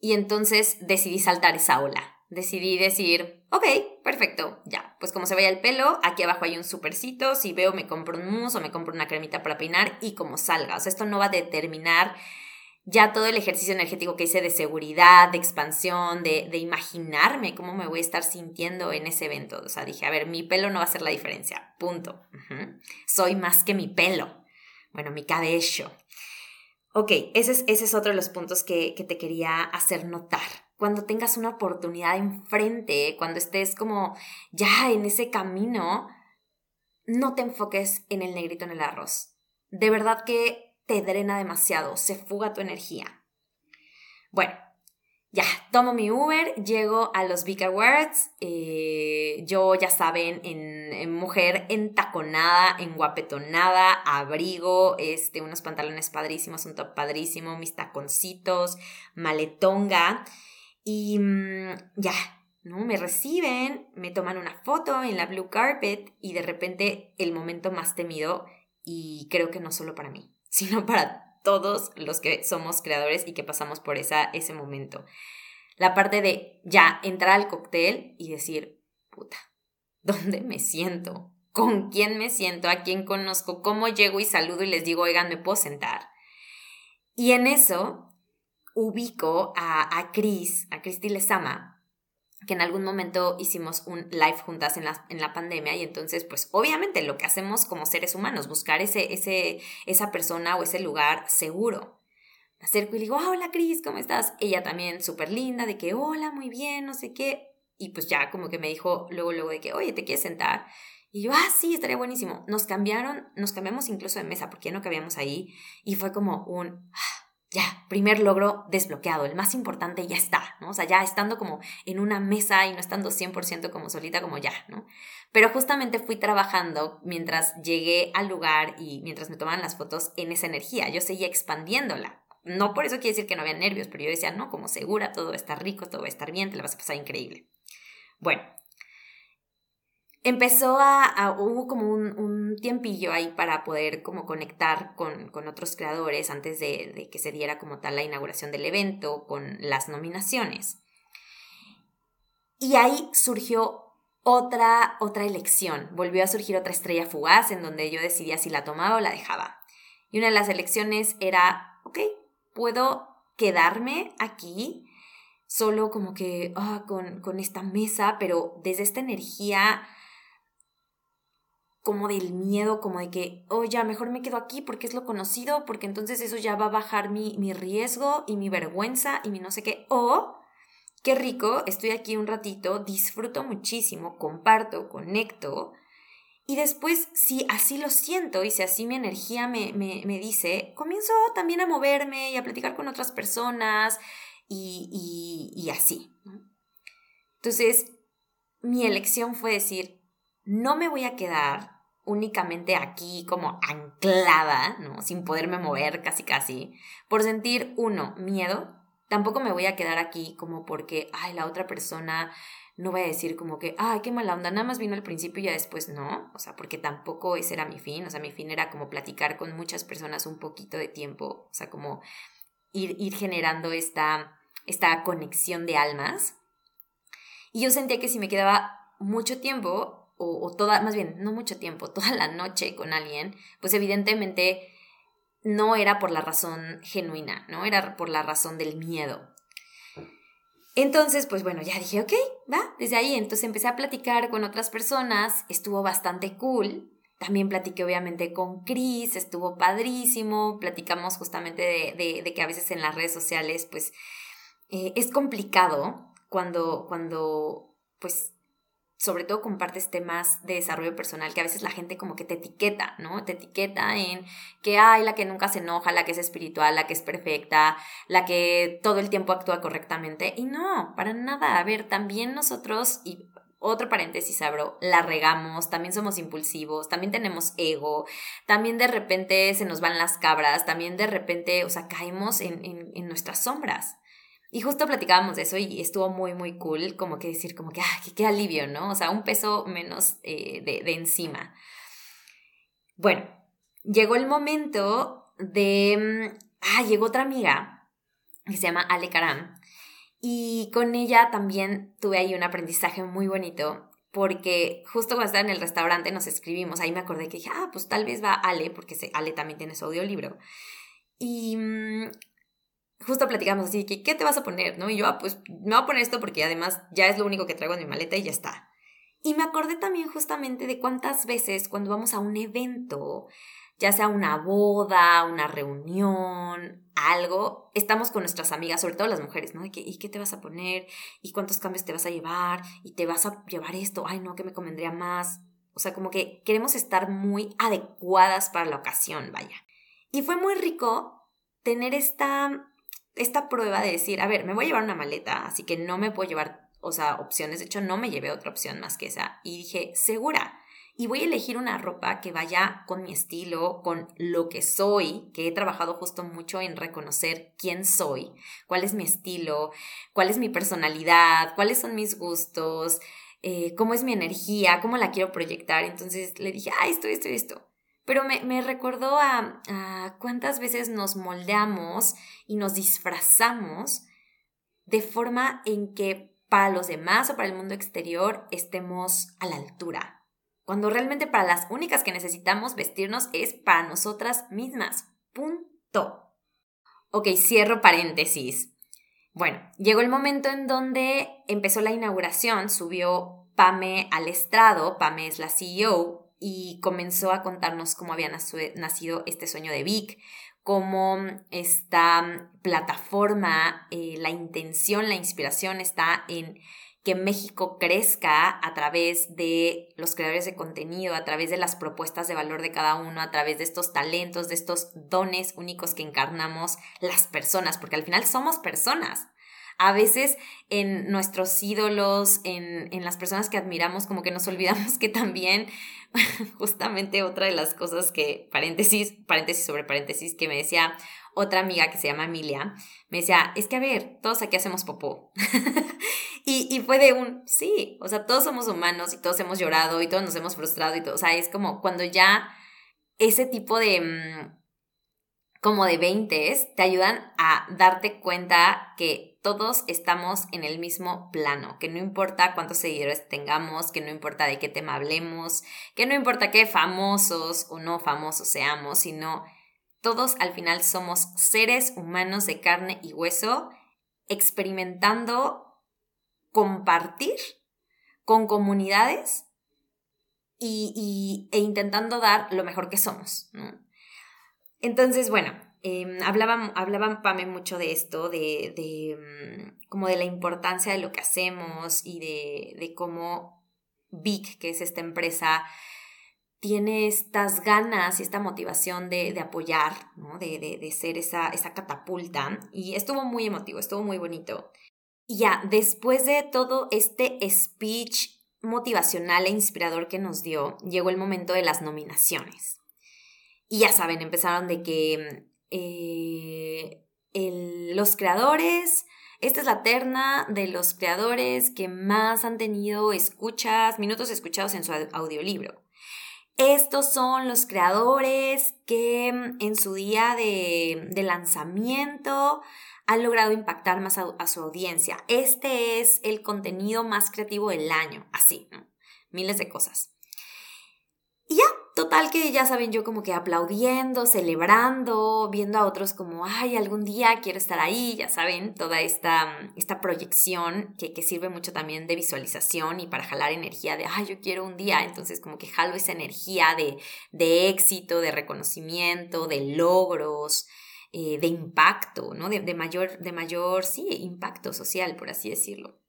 Y entonces decidí saltar esa ola. Decidí decir, ok, perfecto, ya, pues como se vaya el pelo, aquí abajo hay un supercito, si veo me compro un mousse o me compro una cremita para peinar y como salga. O sea, esto no va a determinar ya todo el ejercicio energético que hice de seguridad, de expansión, de, de, imaginarme cómo me voy a estar sintiendo en ese evento. O sea, dije, a ver, mi pelo no va a hacer la diferencia, punto. Soy más que mi pelo. Bueno, mi cabello. Ok, ese es, ese es otro de los puntos que, que te quería hacer notar. cuando tengas una oportunidad enfrente, cuando estés como ya en ese camino, no te enfoques en el negrito en el arroz. De verdad que te drena demasiado, se fuga tu energía. Bueno, ya, tomo mi Uber, llego a los Big Awards. Eh, yo, ya saben, en, mujer entaconada, en guapetonada, abrigo, este, unos pantalones padrísimos, un top padrísimo, mis taconcitos, maletonga. Y mm, ya, ¿no? Me reciben, me toman una foto en la blue carpet y de repente el momento más temido, y creo que no solo para mí, sino para todos los que somos creadores y que pasamos por esa, ese momento. La parte de ya entrar al cóctel y decir, puta, ¿dónde me siento? ¿Con quién me siento? ¿A quién conozco? ¿Cómo llego y saludo y les digo, oigan, me puedo sentar? Y en eso ubico a, a Cris, a Cristi Lezama, que en algún momento hicimos un live juntas en la, en la pandemia y entonces pues obviamente lo que hacemos como seres humanos, buscar ese, ese, esa persona o ese lugar seguro. Me acerco y le digo, hola Cris, ¿cómo estás? Ella también súper linda, de que hola, muy bien, no sé qué. Y pues ya como que me dijo luego, luego de que, oye, ¿te quieres sentar? Y yo, ah, sí, estaría buenísimo. Nos cambiaron, nos cambiamos incluso de mesa porque ya no cabíamos ahí y fue como un, ah, ya, primer logro desbloqueado, el más importante ya está, ¿no? O sea, ya estando como en una mesa y no estando 100% como solita, como ya, ¿no? Pero justamente fui trabajando mientras llegué al lugar y mientras me tomaban las fotos en esa energía, yo seguía expandiéndola. No por eso quiere decir que no había nervios, pero yo decía, no, como segura, todo va a estar rico, todo va a estar bien, te la vas a pasar increíble. Bueno, empezó a, hubo como un, tiempillo ahí para poder como conectar con, otros creadores antes de, que se diera como tal la inauguración del evento, con las nominaciones. Y ahí surgió otra, otra elección, volvió a surgir otra estrella fugaz en donde yo decidía si la tomaba o la dejaba. Y una de las elecciones era, ok, puedo quedarme aquí solo como que ah, con, con esta mesa, pero desde esta energía como del miedo, como de que, oh, ya, mejor me quedo aquí porque es lo conocido, porque entonces eso ya va a bajar mi, mi riesgo y mi vergüenza y mi no sé qué. O, qué rico, estoy aquí un ratito, disfruto muchísimo, comparto, conecto. Y después, si así lo siento y si así mi energía me, me, dice, comienzo también a moverme y a platicar con otras personas y, y así. Entonces, mi elección fue decir, no me voy a quedar únicamente aquí como anclada, ¿no? Sin poderme mover casi casi, por sentir, uno, miedo. Tampoco me voy a quedar aquí como porque, ay, la otra persona no voy a decir como que, ay, qué mala onda, nada más vino al principio y ya después no, o sea, porque tampoco ese era mi fin, o sea, mi fin era como platicar con muchas personas un poquito de tiempo, o sea, como ir, ir generando esta, esta conexión de almas. Y yo sentía que si me quedaba mucho tiempo, o, toda, más bien, no mucho tiempo, toda la noche con alguien, pues evidentemente no era por la razón genuina, ¿no? Era por la razón del miedo. Entonces, pues bueno, ya dije, ok, va, desde ahí. Entonces empecé a platicar con otras personas, estuvo bastante cool. También platiqué obviamente con Chris, estuvo padrísimo. Platicamos justamente de, de, que a veces en las redes sociales, pues, eh, es complicado cuando, cuando, pues, sobre todo compartes temas de desarrollo personal que a veces la gente como que te etiqueta, ¿no? Te etiqueta en que hay la que nunca se enoja, la que es espiritual, la que es perfecta, la que todo el tiempo actúa correctamente. Y no, para nada. A ver, también nosotros, y otro paréntesis abro, la regamos, también somos impulsivos, también tenemos ego, también de repente se nos van las cabras, también de repente, o sea, caemos en, en, en nuestras sombras. Y justo platicábamos de eso y estuvo muy, muy cool, como que decir, como que, ah, qué, alivio, ¿no? O sea, un peso menos eh, de, encima. Bueno, llegó el momento de, mm, ah, llegó otra amiga que se llama Ale Karam. Y con ella también tuve ahí un aprendizaje muy bonito porque justo cuando estaba en el restaurante nos escribimos, ahí me acordé que dije, ah, pues tal vez va Ale, porque Ale también tiene su audiolibro. Y mm, justo platicamos así, que, ¿qué te vas a poner? ¿No? Y yo, ah, pues me voy a poner esto porque además ya es lo único que traigo en mi maleta y ya está. Y me acordé también justamente de cuántas veces cuando vamos a un evento ya sea una boda, una reunión, algo, estamos con nuestras amigas, sobre todo las mujeres, ¿no? ¿Y qué te vas a poner? ¿Y cuántos cambios te vas a llevar? ¿Y te vas a llevar esto? Ay, no, que me convendría más. O sea, como que queremos estar muy adecuadas para la ocasión, vaya. Y fue muy rico tener esta, esta prueba de decir, a ver, me voy a llevar una maleta, así que no me puedo llevar, o sea, opciones. De hecho, no me llevé otra opción más que esa. Y dije, segura, y voy a elegir una ropa que vaya con mi estilo, con lo que soy, que he trabajado justo mucho en reconocer quién soy, cuál es mi estilo, cuál es mi personalidad, cuáles son mis gustos, eh, cómo es mi energía, cómo la quiero proyectar. Entonces le dije, ah, esto, esto, esto. Pero me, me recordó a, a cuántas veces nos moldeamos y nos disfrazamos de forma en que para los demás o para el mundo exterior estemos a la altura, cuando realmente para las únicas que necesitamos vestirnos es para nosotras mismas. Punto. Ok, cierro paréntesis. Bueno, llegó el momento en donde empezó la inauguración, subió Pame al estrado, Pame es la CEO, y comenzó a contarnos cómo había nacido este sueño de Vic, cómo esta plataforma, eh, la intención, la inspiración está en que México crezca a través de los creadores de contenido, a través de las propuestas de valor de cada uno, a través de estos talentos, de estos dones únicos que encarnamos las personas, porque al final somos personas. A veces en nuestros ídolos, en, en las personas que admiramos, como que nos olvidamos que también, justamente otra de las cosas que, paréntesis, paréntesis sobre paréntesis, que me decía otra amiga que se llama Emilia, me decía, es que a ver, todos aquí hacemos popó. y, fue de un, sí, o sea, todos somos humanos y todos hemos llorado y todos nos hemos frustrado y todo, o sea, es como cuando ya ese tipo de, mm, como de 20 te ayudan a darte cuenta que todos estamos en el mismo plano, que no importa cuántos seguidores tengamos, que no importa de qué tema hablemos, que no importa qué famosos o no famosos seamos, sino todos al final somos seres humanos de carne y hueso experimentando compartir con comunidades y, e intentando dar lo mejor que somos. Entonces, bueno, eh, hablaban, mucho de esto, de, de, mm, como de la importancia de lo que hacemos y de, de cómo Vic, que es esta empresa, tiene estas ganas y esta motivación de, apoyar, ¿no? de, de, ser esa, esa catapulta. Y estuvo muy emotivo, estuvo muy bonito. Y ya, después de todo este speech motivacional e inspirador que nos dio, llegó el momento de las nominaciones. Y ya saben, empezaron de que eh, los creadores, esta es la terna de los creadores que más han tenido escuchas, minutos escuchados en su audiolibro. Estos son los creadores que mm, en su día de, lanzamiento han logrado impactar más a, su audiencia. Este es el contenido más creativo del año, así, miles de cosas. Y ya, Total que ya saben, yo como que aplaudiendo, celebrando, viendo a otros como, ay, algún día quiero estar ahí, ya saben, toda esta, esta proyección que, que sirve mucho también de visualización y para jalar energía de, ay, yo quiero un día, entonces como que jalo esa energía de, de éxito, de reconocimiento, de logros, eh, de impacto, ¿no? De, mayor, de mayor, sí, impacto social, por así decirlo.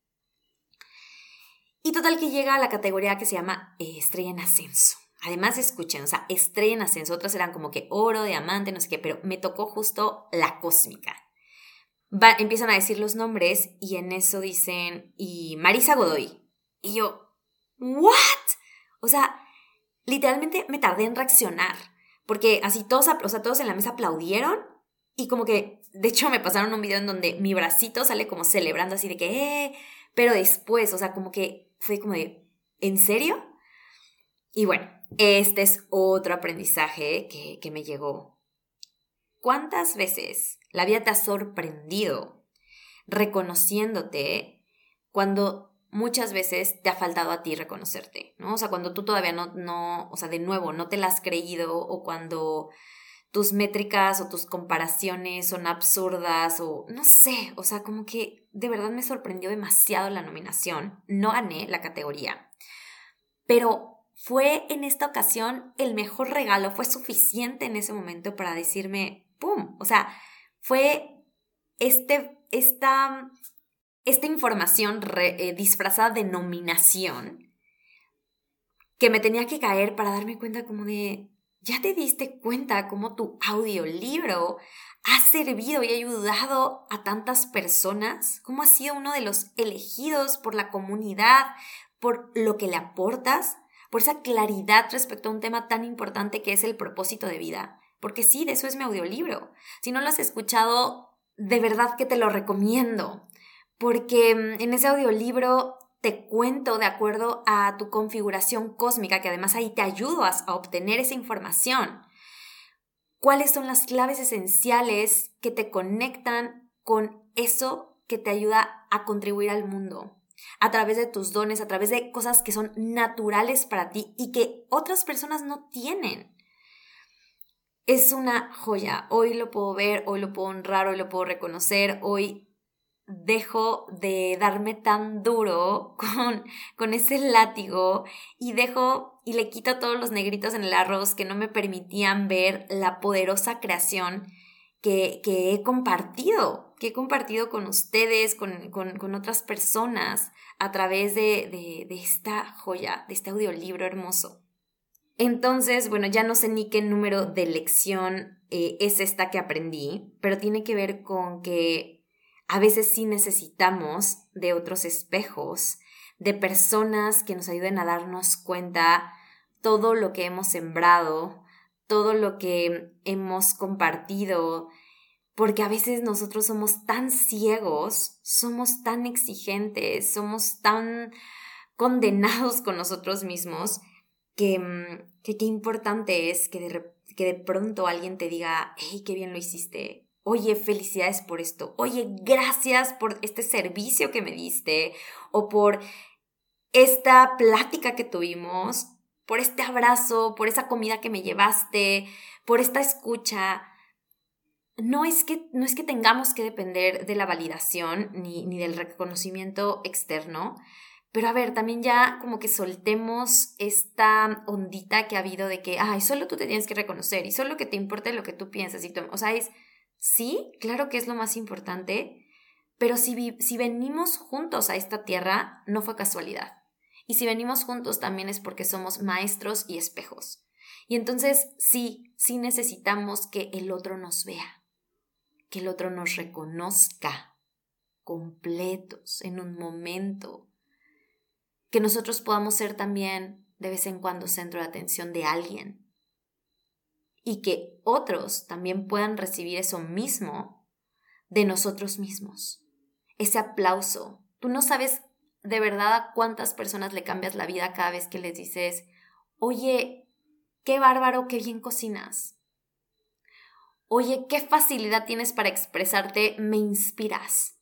Y total que llega a la categoría que se llama eh, estrella en ascenso. Además, escuchen, o sea, estrella en ascenso, otras eran como que oro, diamante, no sé qué, pero me tocó justo la cósmica. empiezan a decir los nombres y en eso dicen, y Marisa Godoy. Y yo, ¿what? O sea, literalmente me tardé en reaccionar, porque así todos, o sea, todos en la mesa aplaudieron y como que, de hecho, me pasaron un video en donde mi bracito sale como celebrando así de que, eh, pero después, o sea, como que fue como de, ¿en serio? Y bueno, este es otro aprendizaje que, me llegó. ¿Cuántas veces la vida te ha sorprendido reconociéndote cuando muchas veces te ha faltado a ti reconocerte, ¿no? O sea, cuando tú todavía no, no, o sea, de nuevo, no te la has creído o cuando tus métricas o tus comparaciones son absurdas o no sé, o sea, como que de verdad me sorprendió demasiado la nominación. No gané la categoría, pero fue en esta ocasión el mejor regalo, fue suficiente en ese momento para decirme, ¡pum! O sea, fue este, esta, esta información eh, disfrazada de nominación que me tenía que caer para darme cuenta como de, ya te diste cuenta cómo tu audiolibro ha servido y ayudado a tantas personas, cómo ha sido uno de los elegidos por la comunidad, por lo que le aportas, por esa claridad respecto a un tema tan importante que es el propósito de vida. Porque sí, de eso es mi audiolibro. Si no lo has escuchado, de verdad que te lo recomiendo. Porque mm, en ese audiolibro te cuento de acuerdo a tu configuración cósmica, que además ahí te ayudo a, obtener esa información. ¿Cuáles son las claves esenciales que te conectan con eso que te ayuda a contribuir al mundo? A través de tus dones, a través de cosas que son naturales para ti y que otras personas no tienen. Es una joya. Hoy lo puedo ver, hoy lo puedo honrar, hoy lo puedo reconocer, hoy dejo de darme tan duro con, con ese látigo y dejo y le quito todos los negritos en el arroz que no me permitían ver la poderosa creación que, que he compartido, que he compartido con ustedes, con, con, con otras personas a través de, de, de, esta joya, de este audiolibro hermoso. Entonces, bueno, ya no sé ni qué número de lección eh, es esta que aprendí, pero tiene que ver con que a veces sí necesitamos de otros espejos, de personas que nos ayuden a darnos cuenta todo lo que hemos sembrado, todo lo que hemos compartido, porque a veces nosotros somos tan ciegos, somos tan exigentes, somos tan condenados con nosotros mismos, que, mm, qué importante es que de, que de pronto alguien te diga, hey, qué bien lo hiciste, oye, felicidades por esto, oye, gracias por este servicio que me diste o por esta plática que tuvimos, por este abrazo, por esa comida que me llevaste, por esta escucha. No es que, no es que tengamos que depender de la validación ni, ni del reconocimiento externo, pero a ver, también ya como que soltemos esta ondita que ha habido de que, ay, solo tú te tienes que reconocer y solo que te importe lo que tú piensas. Y tú, o sea, es, Sí, claro que es lo más importante, pero si, si venimos juntos a esta tierra, no fue casualidad. Y si venimos juntos también es porque somos maestros y espejos. Y entonces sí, sí necesitamos que el otro nos vea, que el otro nos reconozca completos en un momento, que nosotros podamos ser también de vez en cuando centro de atención de alguien, y que otros también puedan recibir eso mismo de nosotros mismos. Ese aplauso. Tú no sabes de verdad a cuántas personas le cambias la vida cada vez que les dices, oye, qué bárbaro, qué bien cocinas. Oye, qué facilidad tienes para expresarte, me inspiras.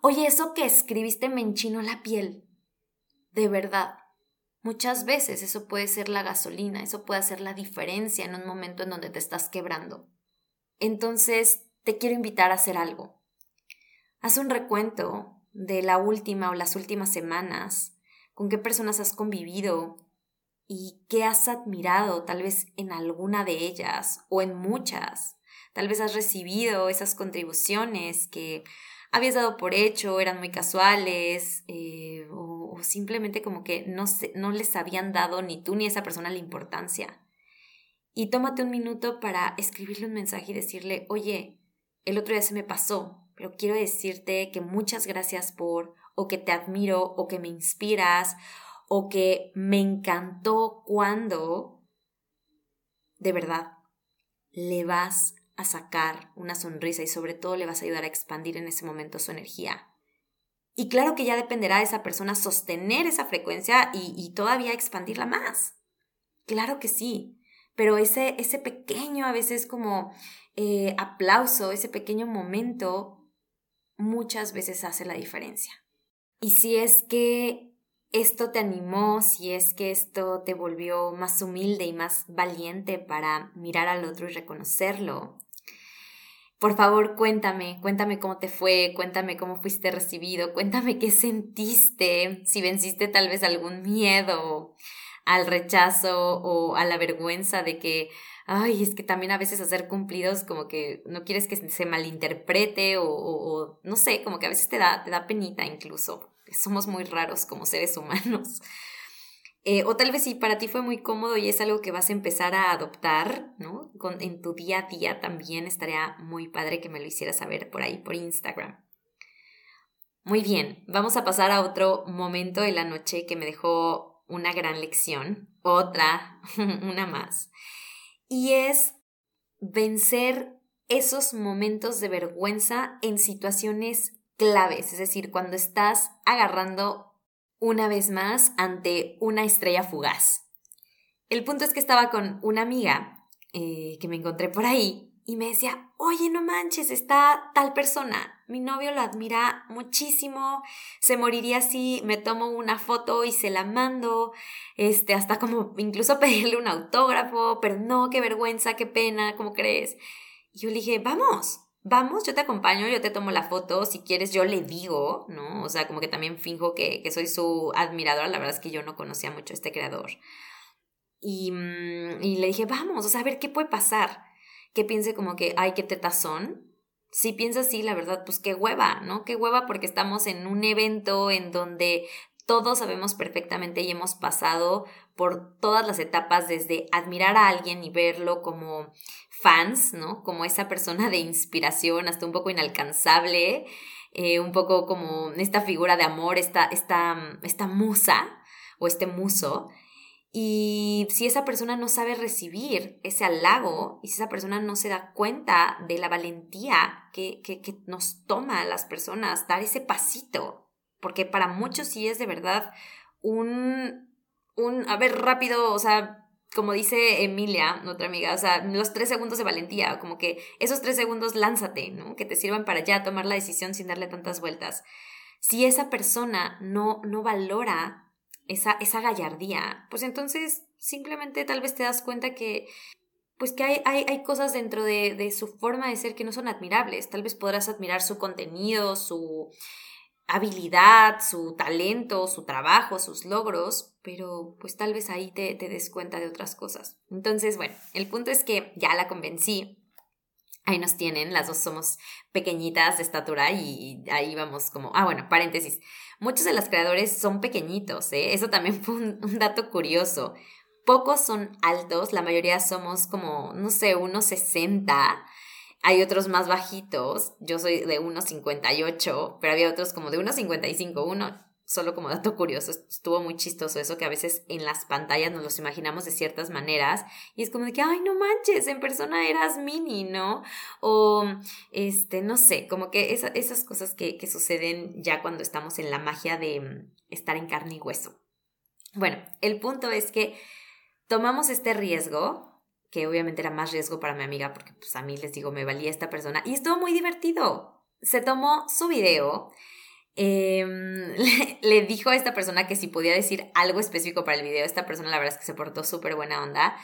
Oye, eso que escribiste me enchinó la piel. De verdad. Muchas veces eso puede ser la gasolina, eso puede hacer la diferencia en un momento en donde te estás quebrando. Entonces, te quiero invitar a hacer algo. Haz un recuento de la última o las últimas semanas, con qué personas has convivido y qué has admirado tal vez en alguna de ellas o en muchas. Tal vez has recibido esas contribuciones que habías dado por hecho, eran muy casuales eh, o, simplemente como que no, no les habían dado ni tú ni esa persona la importancia. Y tómate un minuto para escribirle un mensaje y decirle, oye, el otro día se me pasó, pero quiero decirte que muchas gracias por, o que te admiro, o que me inspiras, o que me encantó cuando, de verdad, le vas a sacar una sonrisa y sobre todo le vas a ayudar a expandir en ese momento su energía. Y claro que ya dependerá de esa persona sostener esa frecuencia y, todavía expandirla más. Claro que sí, pero ese, ese pequeño a veces como eh, aplauso, ese pequeño momento, muchas veces hace la diferencia. Y si es que esto te animó, si es que esto te volvió más humilde y más valiente para mirar al otro y reconocerlo. Por favor, cuéntame, cuéntame cómo te fue, cuéntame cómo fuiste recibido, cuéntame qué sentiste, si venciste tal vez algún miedo, al rechazo o a la vergüenza de que, ay, es que también a veces hacer cumplidos como que no quieres que se malinterprete o, no sé, como que a veces te da, te da penita incluso. Somos muy raros como seres humanos. Eh, o tal vez si para ti fue muy cómodo y es algo que vas a empezar a adoptar, ¿no? Con, en tu día a día también estaría muy padre que me lo hicieras saber por ahí, por Instagram. Muy bien, vamos a pasar a otro momento de la noche que me dejó una gran lección, otra, una más, y es vencer esos momentos de vergüenza en situaciones claves, es decir, cuando estás agarrando una vez más ante una estrella fugaz. El punto es que estaba con una amiga eh, que me encontré por ahí y me decía, oye, no manches, está tal persona. Mi novio lo admira muchísimo, se moriría si me tomo una foto y se la mando, este, hasta como incluso pedirle un autógrafo, pero no, qué vergüenza, qué pena, ¿cómo crees? Y yo le dije, vamos, vamos, yo te acompaño, yo te tomo la foto, si quieres yo le digo, ¿no? O sea, como que también finjo que, soy su admiradora, la verdad es que yo no conocía mucho a este creador. Y, mm, y le dije, vamos, o sea, a ver qué puede pasar. Que piense como que, ay, qué tetazón. Si piensa así, la verdad, pues qué hueva, ¿no? Qué hueva porque estamos en un evento en donde todos sabemos perfectamente y hemos pasado por todas las etapas, desde admirar a alguien y verlo como fans, ¿no? Como esa persona de inspiración, hasta un poco inalcanzable, eh, un poco como esta figura de amor, esta, esta, esta musa o este muso. Y si esa persona no sabe recibir ese halago y si esa persona no se da cuenta de la valentía que, que, que nos toma a las personas dar ese pasito, porque para muchos sí es de verdad un, un, a ver, rápido, o sea, como dice Emilia, otra amiga, o sea, los tres segundos de valentía, como que esos tres segundos lánzate, ¿no? Que te sirvan para ya tomar la decisión sin darle tantas vueltas. Si esa persona no, no valora esa, esa gallardía, pues entonces simplemente tal vez te das cuenta que pues que hay, hay, hay cosas dentro de, de, su forma de ser que no son admirables. Tal vez podrás admirar su contenido, su, habilidad, su talento, su trabajo, sus logros, pero pues tal vez ahí te, te des cuenta de otras cosas. Entonces, bueno, el punto es que ya la convencí. Ahí nos tienen, las dos somos pequeñitas de estatura y ahí vamos como, ah, bueno, paréntesis. Muchos de los creadores son pequeñitos, ¿eh? Eso también fue un, un dato curioso. Pocos son altos, la mayoría somos como, no sé, unos 60 hay otros más bajitos, yo soy de 1,58, pero había otros como de 1,55, uno solo como dato curioso, estuvo muy chistoso eso que a veces en las pantallas nos los imaginamos de ciertas maneras y es como de que, ay, no manches, en persona eras mini, ¿no? O, este, no sé, como que esas cosas que, que suceden ya cuando estamos en la magia de mm, estar en carne y hueso. Bueno, el punto es que tomamos este riesgo, que obviamente era más riesgo para mi amiga porque pues a mí les digo, me valía esta persona y estuvo muy divertido. Se tomó su video, em, le, dijo a esta persona que si podía decir algo específico para el video, esta persona la verdad es que se portó súper buena onda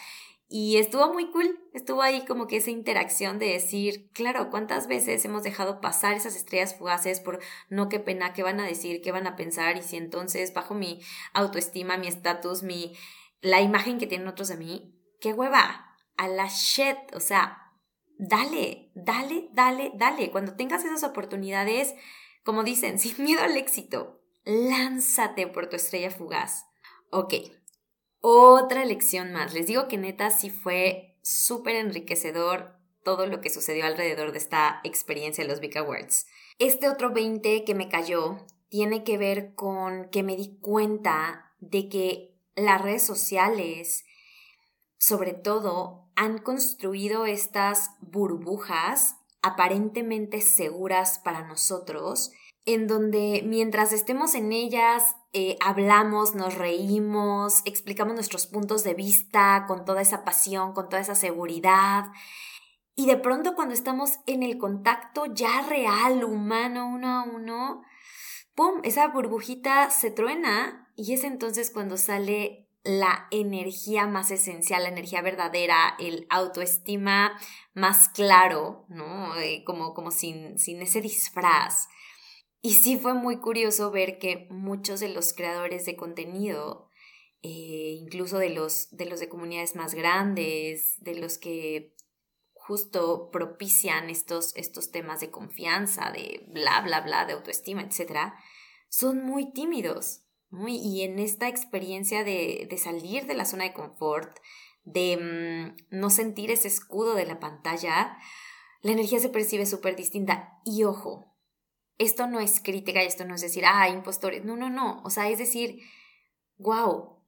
y estuvo muy cool, estuvo ahí como que esa interacción de decir, claro, ¿cuántas veces hemos dejado pasar esas estrellas fugaces por no, qué pena, qué van a decir, qué van a pensar y si entonces bajo mi autoestima, mi estatus, mi la imagen que tienen otros de mí, qué hueva, a la shit, o sea, dale, dale, dale, dale. Cuando tengas esas oportunidades, como dicen, sin miedo al éxito, lánzate por tu estrella fugaz. Ok, otra lección más. Les digo que neta sí fue súper enriquecedor todo lo que sucedió alrededor de esta experiencia de los Big Awards. Este otro 20 que me cayó tiene que ver con que me di cuenta de que las redes sociales, sobre todo, han construido estas burbujas aparentemente seguras para nosotros, en donde mientras estemos en ellas, eh, hablamos, nos reímos, explicamos nuestros puntos de vista con toda esa pasión, con toda esa seguridad. Y de pronto cuando estamos en el contacto ya real, humano, uno a uno, ¡pum! Esa burbujita se truena y es entonces cuando sale la energía más esencial, la energía verdadera, el autoestima más claro, ¿no? Eh, como, como sin, sin ese disfraz. Y sí fue muy curioso ver que muchos de los creadores de contenido eh, incluso de los, de los de comunidades más grandes, de los que justo propician estos, estos temas de confianza, de bla, bla, bla, de autoestima, etc., son muy tímidos. Y en esta experiencia de, de, salir de la zona de confort, de mm, no sentir ese escudo de la pantalla, la energía se percibe súper distinta. Y ojo, esto no es crítica y esto no es decir, ah, impostores. No, no, no. O sea, es decir, wow,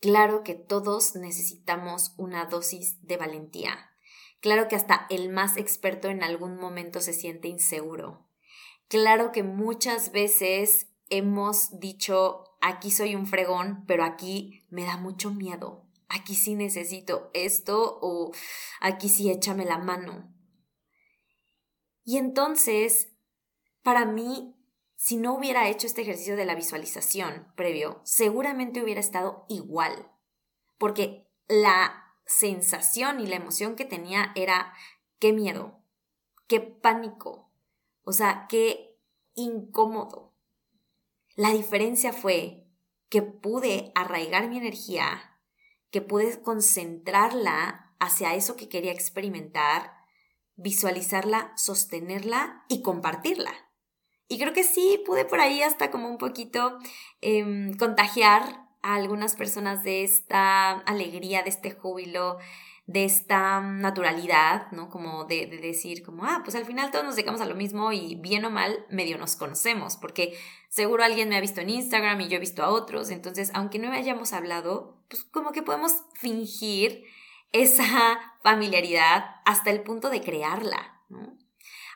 claro que todos necesitamos una dosis de valentía. Claro que hasta el más experto en algún momento se siente inseguro. Claro que muchas veces hemos dicho, aquí soy un fregón, pero aquí me da mucho miedo. Aquí sí necesito esto o aquí sí échame la mano. Y entonces, para mí, si no hubiera hecho este ejercicio de la visualización previo, seguramente hubiera estado igual. Porque la sensación y la emoción que tenía era qué miedo, qué pánico, o sea, qué incómodo. La diferencia fue que pude arraigar mi energía, que pude concentrarla hacia eso que quería experimentar, visualizarla, sostenerla y compartirla. Y creo que sí pude por ahí hasta como un poquito em, contagiar a algunas personas de esta alegría, de este júbilo, de esta naturalidad, ¿no? Como de, decir, como, ah, pues al final todos nos dedicamos a lo mismo y bien o mal medio nos conocemos, porque seguro alguien me ha visto en Instagram y yo he visto a otros, entonces aunque no hayamos hablado, pues como que podemos fingir esa familiaridad hasta el punto de crearla, ¿no?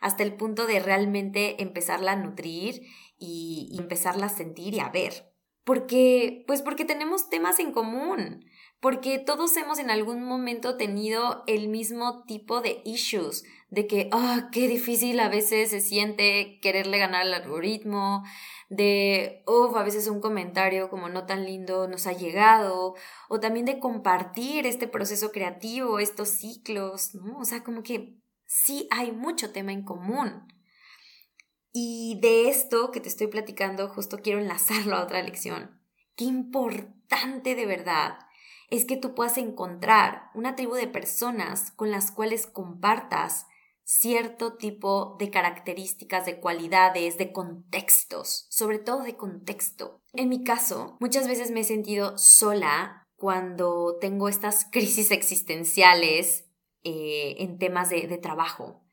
Hasta el punto de realmente empezarla a nutrir y, y empezarla a sentir y a ver. Porque, pues porque tenemos temas en común, porque todos hemos en algún momento tenido el mismo tipo de issues, de que, ah, qué difícil a veces se siente quererle ganar al algoritmo, de, uff, a veces un comentario como no tan lindo nos ha llegado, o también de compartir este proceso creativo, estos ciclos, ¿no? O sea, como que sí hay mucho tema en común. Y de esto que te estoy platicando, justo quiero enlazarlo a otra lección. Qué importante de verdad es que tú puedas encontrar una tribu de personas con las cuales compartas cierto tipo de características, de cualidades, de contextos, sobre todo de contexto. En mi caso, muchas veces me he sentido sola cuando tengo estas crisis existenciales eh, en temas de trabajo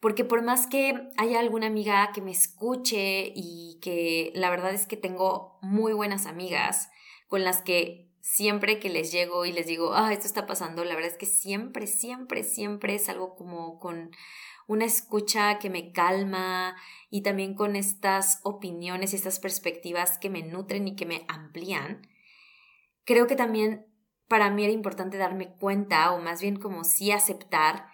porque por más que haya alguna amiga que me escuche y que la verdad es que tengo muy buenas amigas con las que siempre que les llego y les digo, ah, esto está pasando, la verdad es que siempre, siempre, siempre es algo como con una escucha que me calma y también con estas opiniones y estas perspectivas que me nutren y que me amplían. Creo que también para mí era importante darme cuenta o más bien como sí aceptar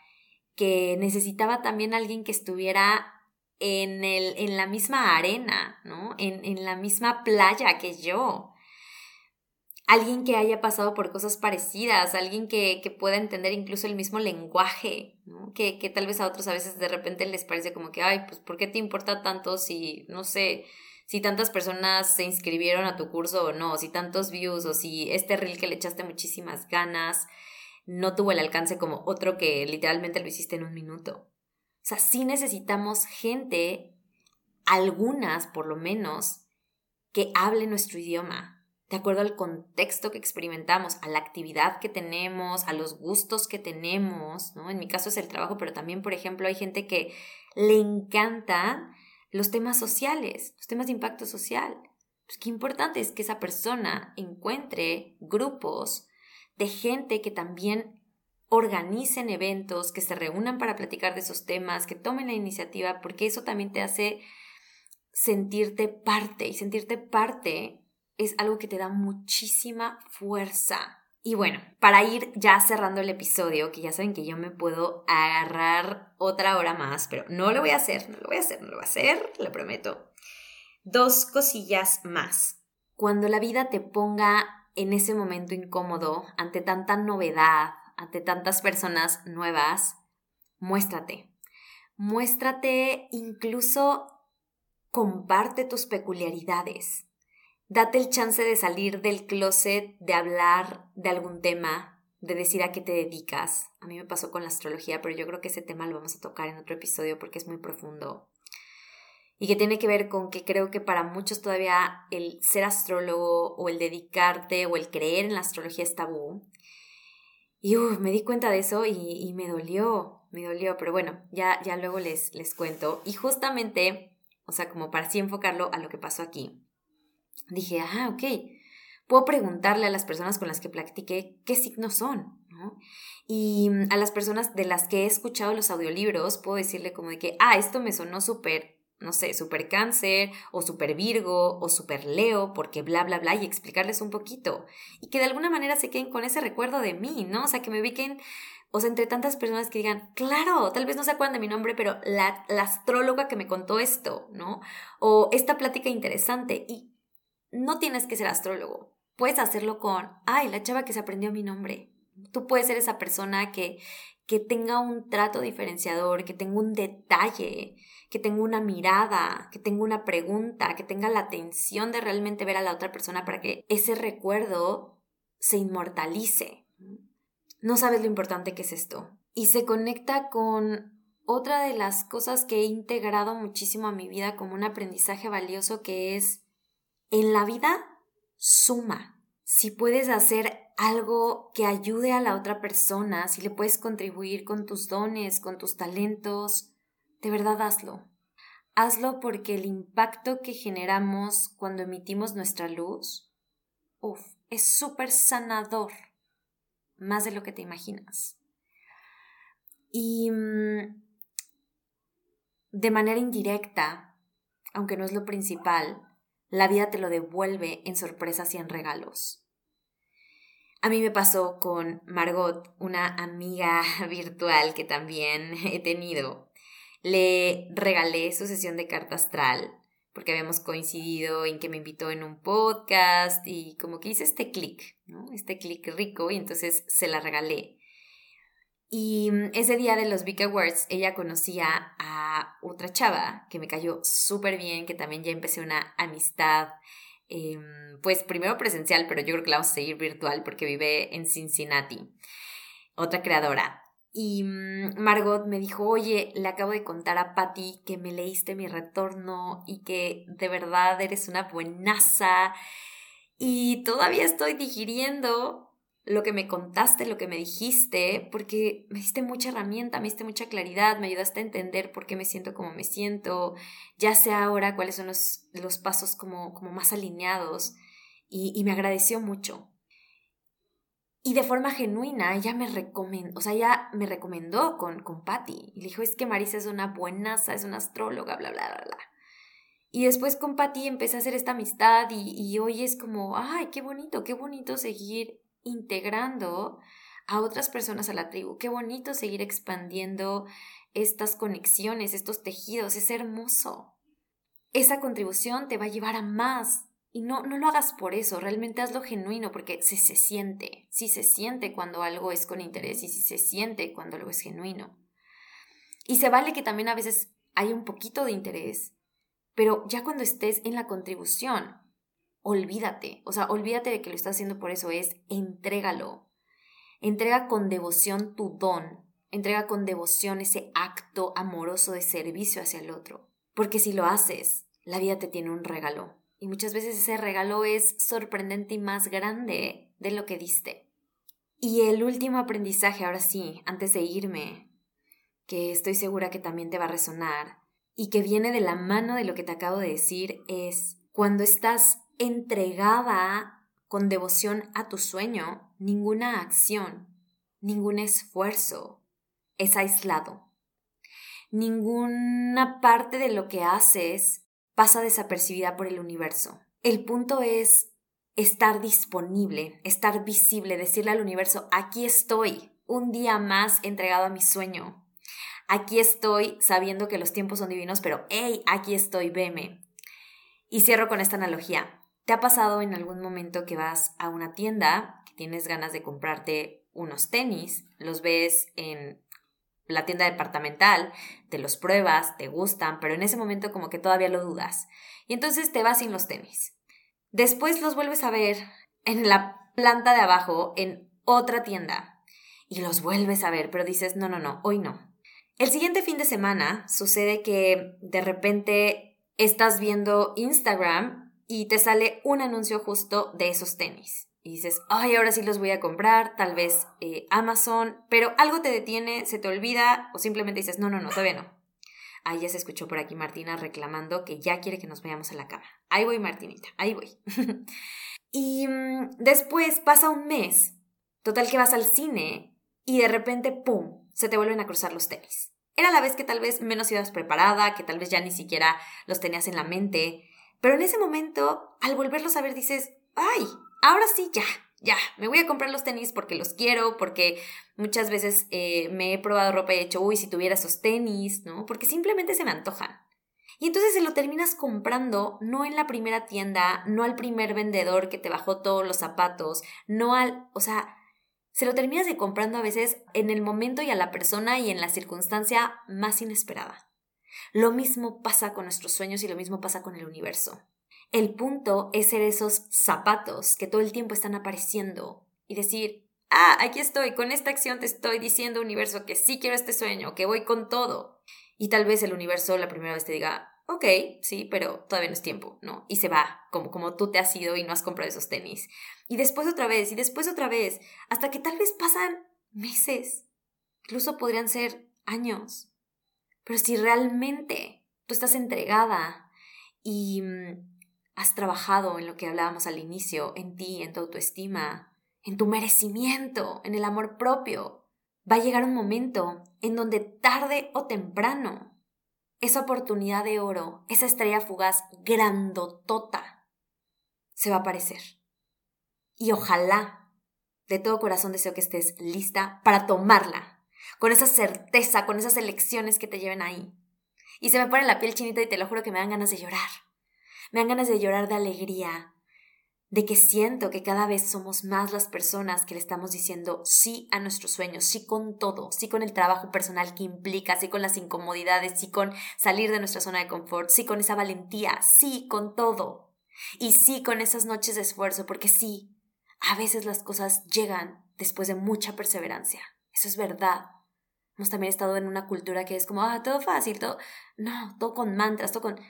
que necesitaba también alguien que estuviera en, el, en la misma arena, ¿no? En, en, la misma playa que yo. Alguien que haya pasado por cosas parecidas, alguien que, que pueda entender incluso el mismo lenguaje, ¿no? Que, que tal vez a otros a veces de repente les parece como que, ay, pues ¿por qué te importa tanto si, no sé, si tantas personas se inscribieron a tu curso o no, si tantos views o si este reel que le echaste muchísimas ganas, no tuvo el alcance como otro que literalmente lo hiciste en un minuto. O sea, sí necesitamos gente, algunas por lo menos, que hable nuestro idioma, de acuerdo al contexto que experimentamos, a la actividad que tenemos, a los gustos que tenemos, ¿no? En mi caso es el trabajo, pero también, por ejemplo, hay gente que le encantan los temas sociales, los temas de impacto social. Pues qué importante es que esa persona encuentre grupos de gente que también organicen eventos, que se reúnan para platicar de esos temas, que tomen la iniciativa, porque eso también te hace sentirte parte y sentirte parte es algo que te da muchísima fuerza. Y bueno, para ir ya cerrando el episodio, que ya saben que yo me puedo agarrar otra hora más, pero no lo voy a hacer, no lo voy a hacer, no lo voy a hacer, lo prometo. Dos cosillas más. Cuando la vida te ponga en ese momento incómodo, ante tanta novedad, ante tantas personas nuevas, muéstrate. Muéstrate, incluso comparte tus peculiaridades. Date el chance de salir del closet, de hablar de algún tema, de decir a qué te dedicas. A mí me pasó con la astrología, pero yo creo que ese tema lo vamos a tocar en otro episodio porque es muy profundo. Y que tiene que ver con que creo que para muchos todavía el ser astrólogo o el dedicarte o el creer en la astrología es tabú. Y me di cuenta de eso y, me dolió, me dolió, pero bueno, ya, ya luego les, les cuento. Y justamente, o sea, como para así enfocarlo a lo que pasó aquí, dije, ah, ok, puedo preguntarle a las personas con las que platiqué qué signos son, ¿no? Y mm, a las personas de las que he escuchado los audiolibros, puedo decirle como de que, ah, esto me sonó súper, no sé, súper cáncer, o súper virgo, o súper leo, porque bla, bla, bla, y explicarles un poquito. Y que de alguna manera se queden con ese recuerdo de mí, ¿no? O sea, que me ubiquen, o sea, entre tantas personas que digan, claro, tal vez no se acuerdan de mi nombre, pero la, la astróloga que me contó esto, ¿no? O esta plática interesante. Y no tienes que ser astrólogo. Puedes hacerlo con, ay, la chava que se aprendió mi nombre. Tú puedes ser esa persona que, que tenga un trato diferenciador, que tenga un detalle, que tenga una mirada, que tenga una pregunta, que tenga la atención de realmente ver a la otra persona para que ese recuerdo se inmortalice. No sabes lo importante que es esto. Y se conecta con otra de las cosas que he integrado muchísimo a mi vida como un aprendizaje valioso que es en la vida suma. Si puedes hacer algo que ayude a la otra persona, si le puedes contribuir con tus dones, con tus talentos, de verdad hazlo. Hazlo porque el impacto que generamos cuando emitimos nuestra luz, uff, es súper sanador, más de lo que te imaginas. Y mm, de manera indirecta, aunque no es lo principal, la vida te lo devuelve en sorpresas y en regalos. A mí me pasó con Margot, una amiga virtual que también he tenido. Le regalé su sesión de carta astral porque habíamos coincidido en que me invitó en un podcast y como que hice este clic. Este clic rico y entonces se la regalé. Y mm, ese día de los Big Awards, ella conocía a otra chava que me cayó súper bien, que también ya empecé una amistad, em, pues primero presencial, pero yo creo que la vamos a seguir virtual porque vive en Cincinnati. Otra creadora. Y mm, Margot me dijo, oye, le acabo de contar a Patty que me leíste mi retorno y que de verdad eres una buenaza. Y todavía estoy digiriendo lo que me contaste, lo que me dijiste, porque me diste mucha herramienta, me diste mucha claridad, me ayudaste a entender por qué me siento como me siento, ya sé ahora cuáles son los, los pasos como, como más alineados y, me agradeció mucho. Y de forma genuina, ella me recomendó, o sea, ella me recomendó con, con Patty. Y le dijo, es que Marisa es una buenaza, es una astróloga, bla, bla, bla, bla. Y después con Patty empecé a hacer esta amistad y, y hoy es como, ay, qué bonito, qué bonito seguir integrando a otras personas a la tribu. Qué bonito seguir expandiendo estas conexiones, estos tejidos, es hermoso. Esa contribución te va a llevar a más. Y no, no lo hagas por eso, realmente hazlo genuino, porque se, se siente, sí se siente cuando algo es con interés y sí se siente cuando algo es genuino. Y se vale que también a veces hay un poquito de interés, pero ya cuando estés en la contribución, olvídate, o sea, olvídate de que lo estás haciendo por eso, es entrégalo. Entrega con devoción tu don, entrega con devoción ese acto amoroso de servicio hacia el otro. Porque si lo haces, la vida te tiene un regalo. Y muchas veces ese regalo es sorprendente y más grande de lo que diste. Y el último aprendizaje, ahora sí, antes de irme, que estoy segura que también te va a resonar y que viene de la mano de lo que te acabo de decir, es cuando estás entregada con devoción a tu sueño, ninguna acción, ningún esfuerzo es aislado. Ninguna parte de lo que haces pasa desapercibida por el universo. El punto es estar disponible, estar visible, decirle al universo, aquí estoy, un día más entregado a mi sueño. Aquí estoy sabiendo que los tiempos son divinos, pero hey, aquí estoy, veme. Y cierro con esta analogía. ¿Te ha pasado en algún momento que vas a una tienda, que tienes ganas de comprarte unos tenis, los ves en la tienda departamental, te los pruebas, te gustan, pero en ese momento como que todavía lo dudas. Y entonces te vas sin los tenis. Después los vuelves a ver en la planta de abajo, en otra tienda. Y los vuelves a ver, pero dices, no, no, no, hoy no. El siguiente fin de semana sucede que de repente estás viendo Instagram y te sale un anuncio justo de esos tenis. Y dices, ay, ahora sí los voy a comprar, tal vez eh, Amazon, pero algo te detiene, se te olvida o simplemente dices, no, no, no, todavía no. Ahí ya se escuchó por aquí Martina reclamando que ya quiere que nos vayamos a la cama. Ahí voy, Martinita, ahí voy. y mm, después pasa un mes, total que vas al cine y de repente, ¡pum!, se te vuelven a cruzar los tenis. Era la vez que tal vez menos ibas preparada, que tal vez ya ni siquiera los tenías en la mente, pero en ese momento, al volverlos a ver, dices, ¡ay! Ahora sí, ya, ya, me voy a comprar los tenis porque los quiero, porque muchas veces eh, me he probado ropa y he hecho, uy, si tuviera esos tenis, ¿no? Porque simplemente se me antojan. Y entonces se lo terminas comprando no en la primera tienda, no al primer vendedor que te bajó todos los zapatos, no al, o sea, se lo terminas de comprando a veces en el momento y a la persona y en la circunstancia más inesperada. Lo mismo pasa con nuestros sueños y lo mismo pasa con el universo. El punto es ser esos zapatos que todo el tiempo están apareciendo y decir, ah, aquí estoy, con esta acción te estoy diciendo, universo, que sí quiero este sueño, que voy con todo. Y tal vez el universo la primera vez te diga, ok, sí, pero todavía no es tiempo, ¿no? Y se va, como, como tú te has ido y no has comprado esos tenis. Y después otra vez, y después otra vez, hasta que tal vez pasan meses, incluso podrían ser años. Pero si realmente tú estás entregada y mm, has trabajado en lo que hablábamos al inicio, en ti, en tu autoestima, en tu merecimiento, en el amor propio, va a llegar un momento en donde tarde o temprano esa oportunidad de oro, esa estrella fugaz grandotota, se va a aparecer. Y ojalá, de todo corazón deseo que estés lista para tomarla, con esa certeza, con esas elecciones que te lleven ahí. Y se me pone la piel chinita y te lo juro que me dan ganas de llorar. Me dan ganas de llorar de alegría, de que siento que cada vez somos más las personas que le estamos diciendo sí a nuestros sueños, sí con todo, sí con el trabajo personal que implica, sí con las incomodidades, sí con salir de nuestra zona de confort, sí con esa valentía, sí con todo. Y sí con esas noches de esfuerzo, porque sí, a veces las cosas llegan después de mucha perseverancia. Eso es verdad. Hemos también estado en una cultura que es como, ah, todo fácil, todo... No, todo con mantras, todo con...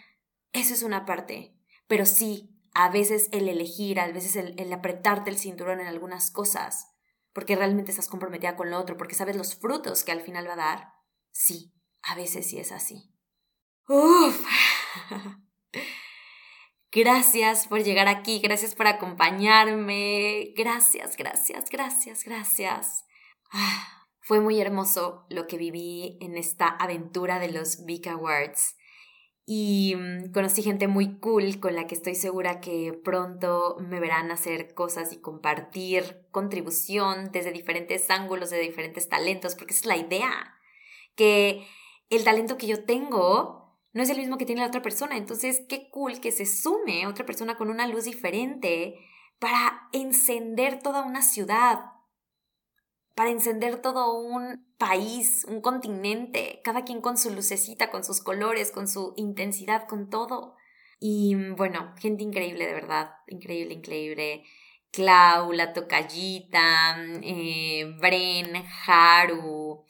Eso es una parte. Pero sí, a veces el elegir, a veces el, apretarte el cinturón en algunas cosas, porque realmente estás comprometida con lo otro, porque sabes los frutos que al final va a dar. Sí, a veces sí es así. Uf. Gracias por llegar aquí, gracias por acompañarme, gracias, gracias, gracias, gracias. Ah, fue muy hermoso lo que viví en esta aventura de los Big Awards. Y mm, conocí gente muy cool con la que estoy segura que pronto me verán hacer cosas y compartir contribución desde diferentes ángulos, de diferentes talentos, porque esa es la idea, que el talento que yo tengo no es el mismo que tiene la otra persona, entonces qué cool que se sume otra persona con una luz diferente para encender toda una ciudad, para encender todo un país, un continente, cada quien con su lucecita, con sus colores, con su intensidad, con todo. Y bueno, gente increíble, de verdad, increíble, increíble. Clau, la tocallita, eh, Bren, Haru,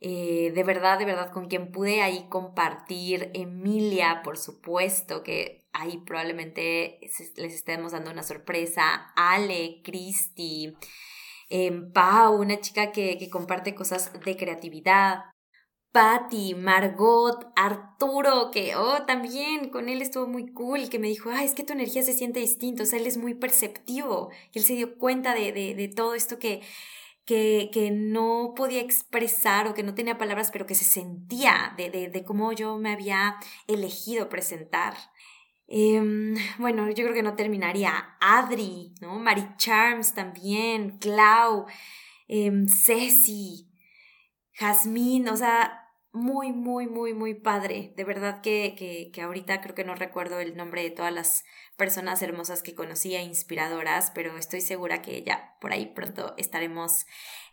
eh, de verdad, de verdad, con quien pude ahí compartir, Emilia, por supuesto, que ahí probablemente les estemos dando una sorpresa, Ale, Cristi, Pau, una chica que, que comparte cosas de creatividad. Patty, Margot, Arturo, que, oh, también con él estuvo muy cool, que me dijo, ah, es que tu energía se siente distinto, o sea, él es muy perceptivo, él se dio cuenta de, de, todo esto que, que, que, no podía expresar o que no tenía palabras, pero que se sentía de, de cómo yo me había elegido presentar. Em, bueno, yo creo que no terminaría. Adri, ¿no? Mari Charms también, Clau, eh, Ceci, Jazmín, o sea, muy, muy, muy, muy padre. De verdad que, que, ahorita creo que no recuerdo el nombre de todas las personas hermosas que conocía, inspiradoras, pero estoy segura que ya por ahí pronto estaremos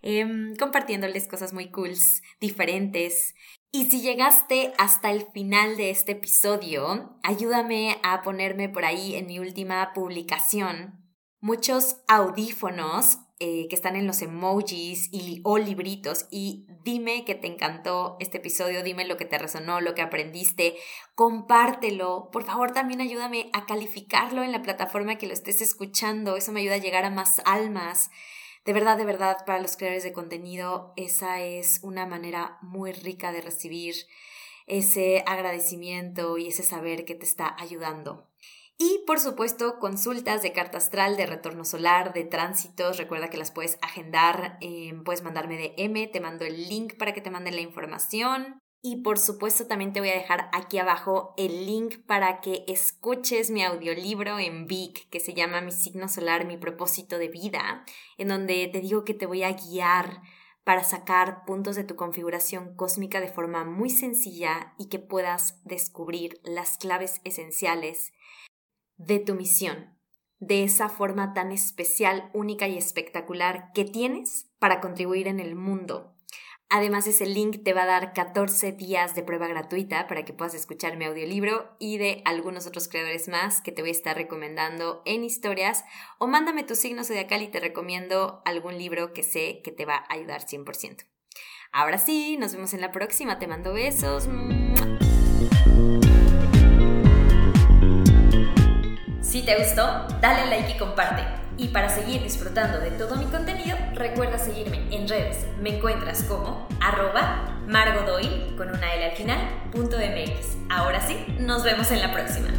em, compartiéndoles cosas muy cools, diferentes Y si llegaste hasta el final de este episodio, ayúdame a ponerme por ahí en mi última publicación muchos audífonos eh, que están en los emojis y, o libritos y dime que te encantó este episodio, dime lo que te resonó, lo que aprendiste, compártelo. Por favor, también ayúdame a calificarlo en la plataforma que lo estés escuchando. Eso me ayuda a llegar a más almas. De verdad, de verdad, para los creadores de contenido, esa es una manera muy rica de recibir ese agradecimiento y ese saber que te está ayudando. Y por supuesto, consultas de carta astral, de retorno solar, de tránsitos. Recuerda que las puedes agendar, em, puedes mandarme de M, te mando el link para que te manden la información. Y por supuesto también te voy a dejar aquí abajo el link para que escuches mi audiolibro en Vic que se llama Mi signo solar, mi propósito de vida, en donde te digo que te voy a guiar para sacar puntos de tu configuración cósmica de forma muy sencilla y que puedas descubrir las claves esenciales de tu misión, de esa forma tan especial, única y espectacular que tienes para contribuir en el mundo. Además, ese link te va a dar 14 días de prueba gratuita para que puedas escuchar mi audiolibro y de algunos otros creadores más que te voy a estar recomendando en historias. O mándame tu signo zodiacal y te recomiendo algún libro que sé que te va a ayudar 100%. Ahora sí, nos vemos en la próxima. Te mando besos. Si te gustó, dale like y comparte. Y para seguir disfrutando de todo mi contenido, recuerda seguirme en redes. Me encuentras como arroba margodoy con una L al final, MX. Ahora sí, nos vemos en la próxima.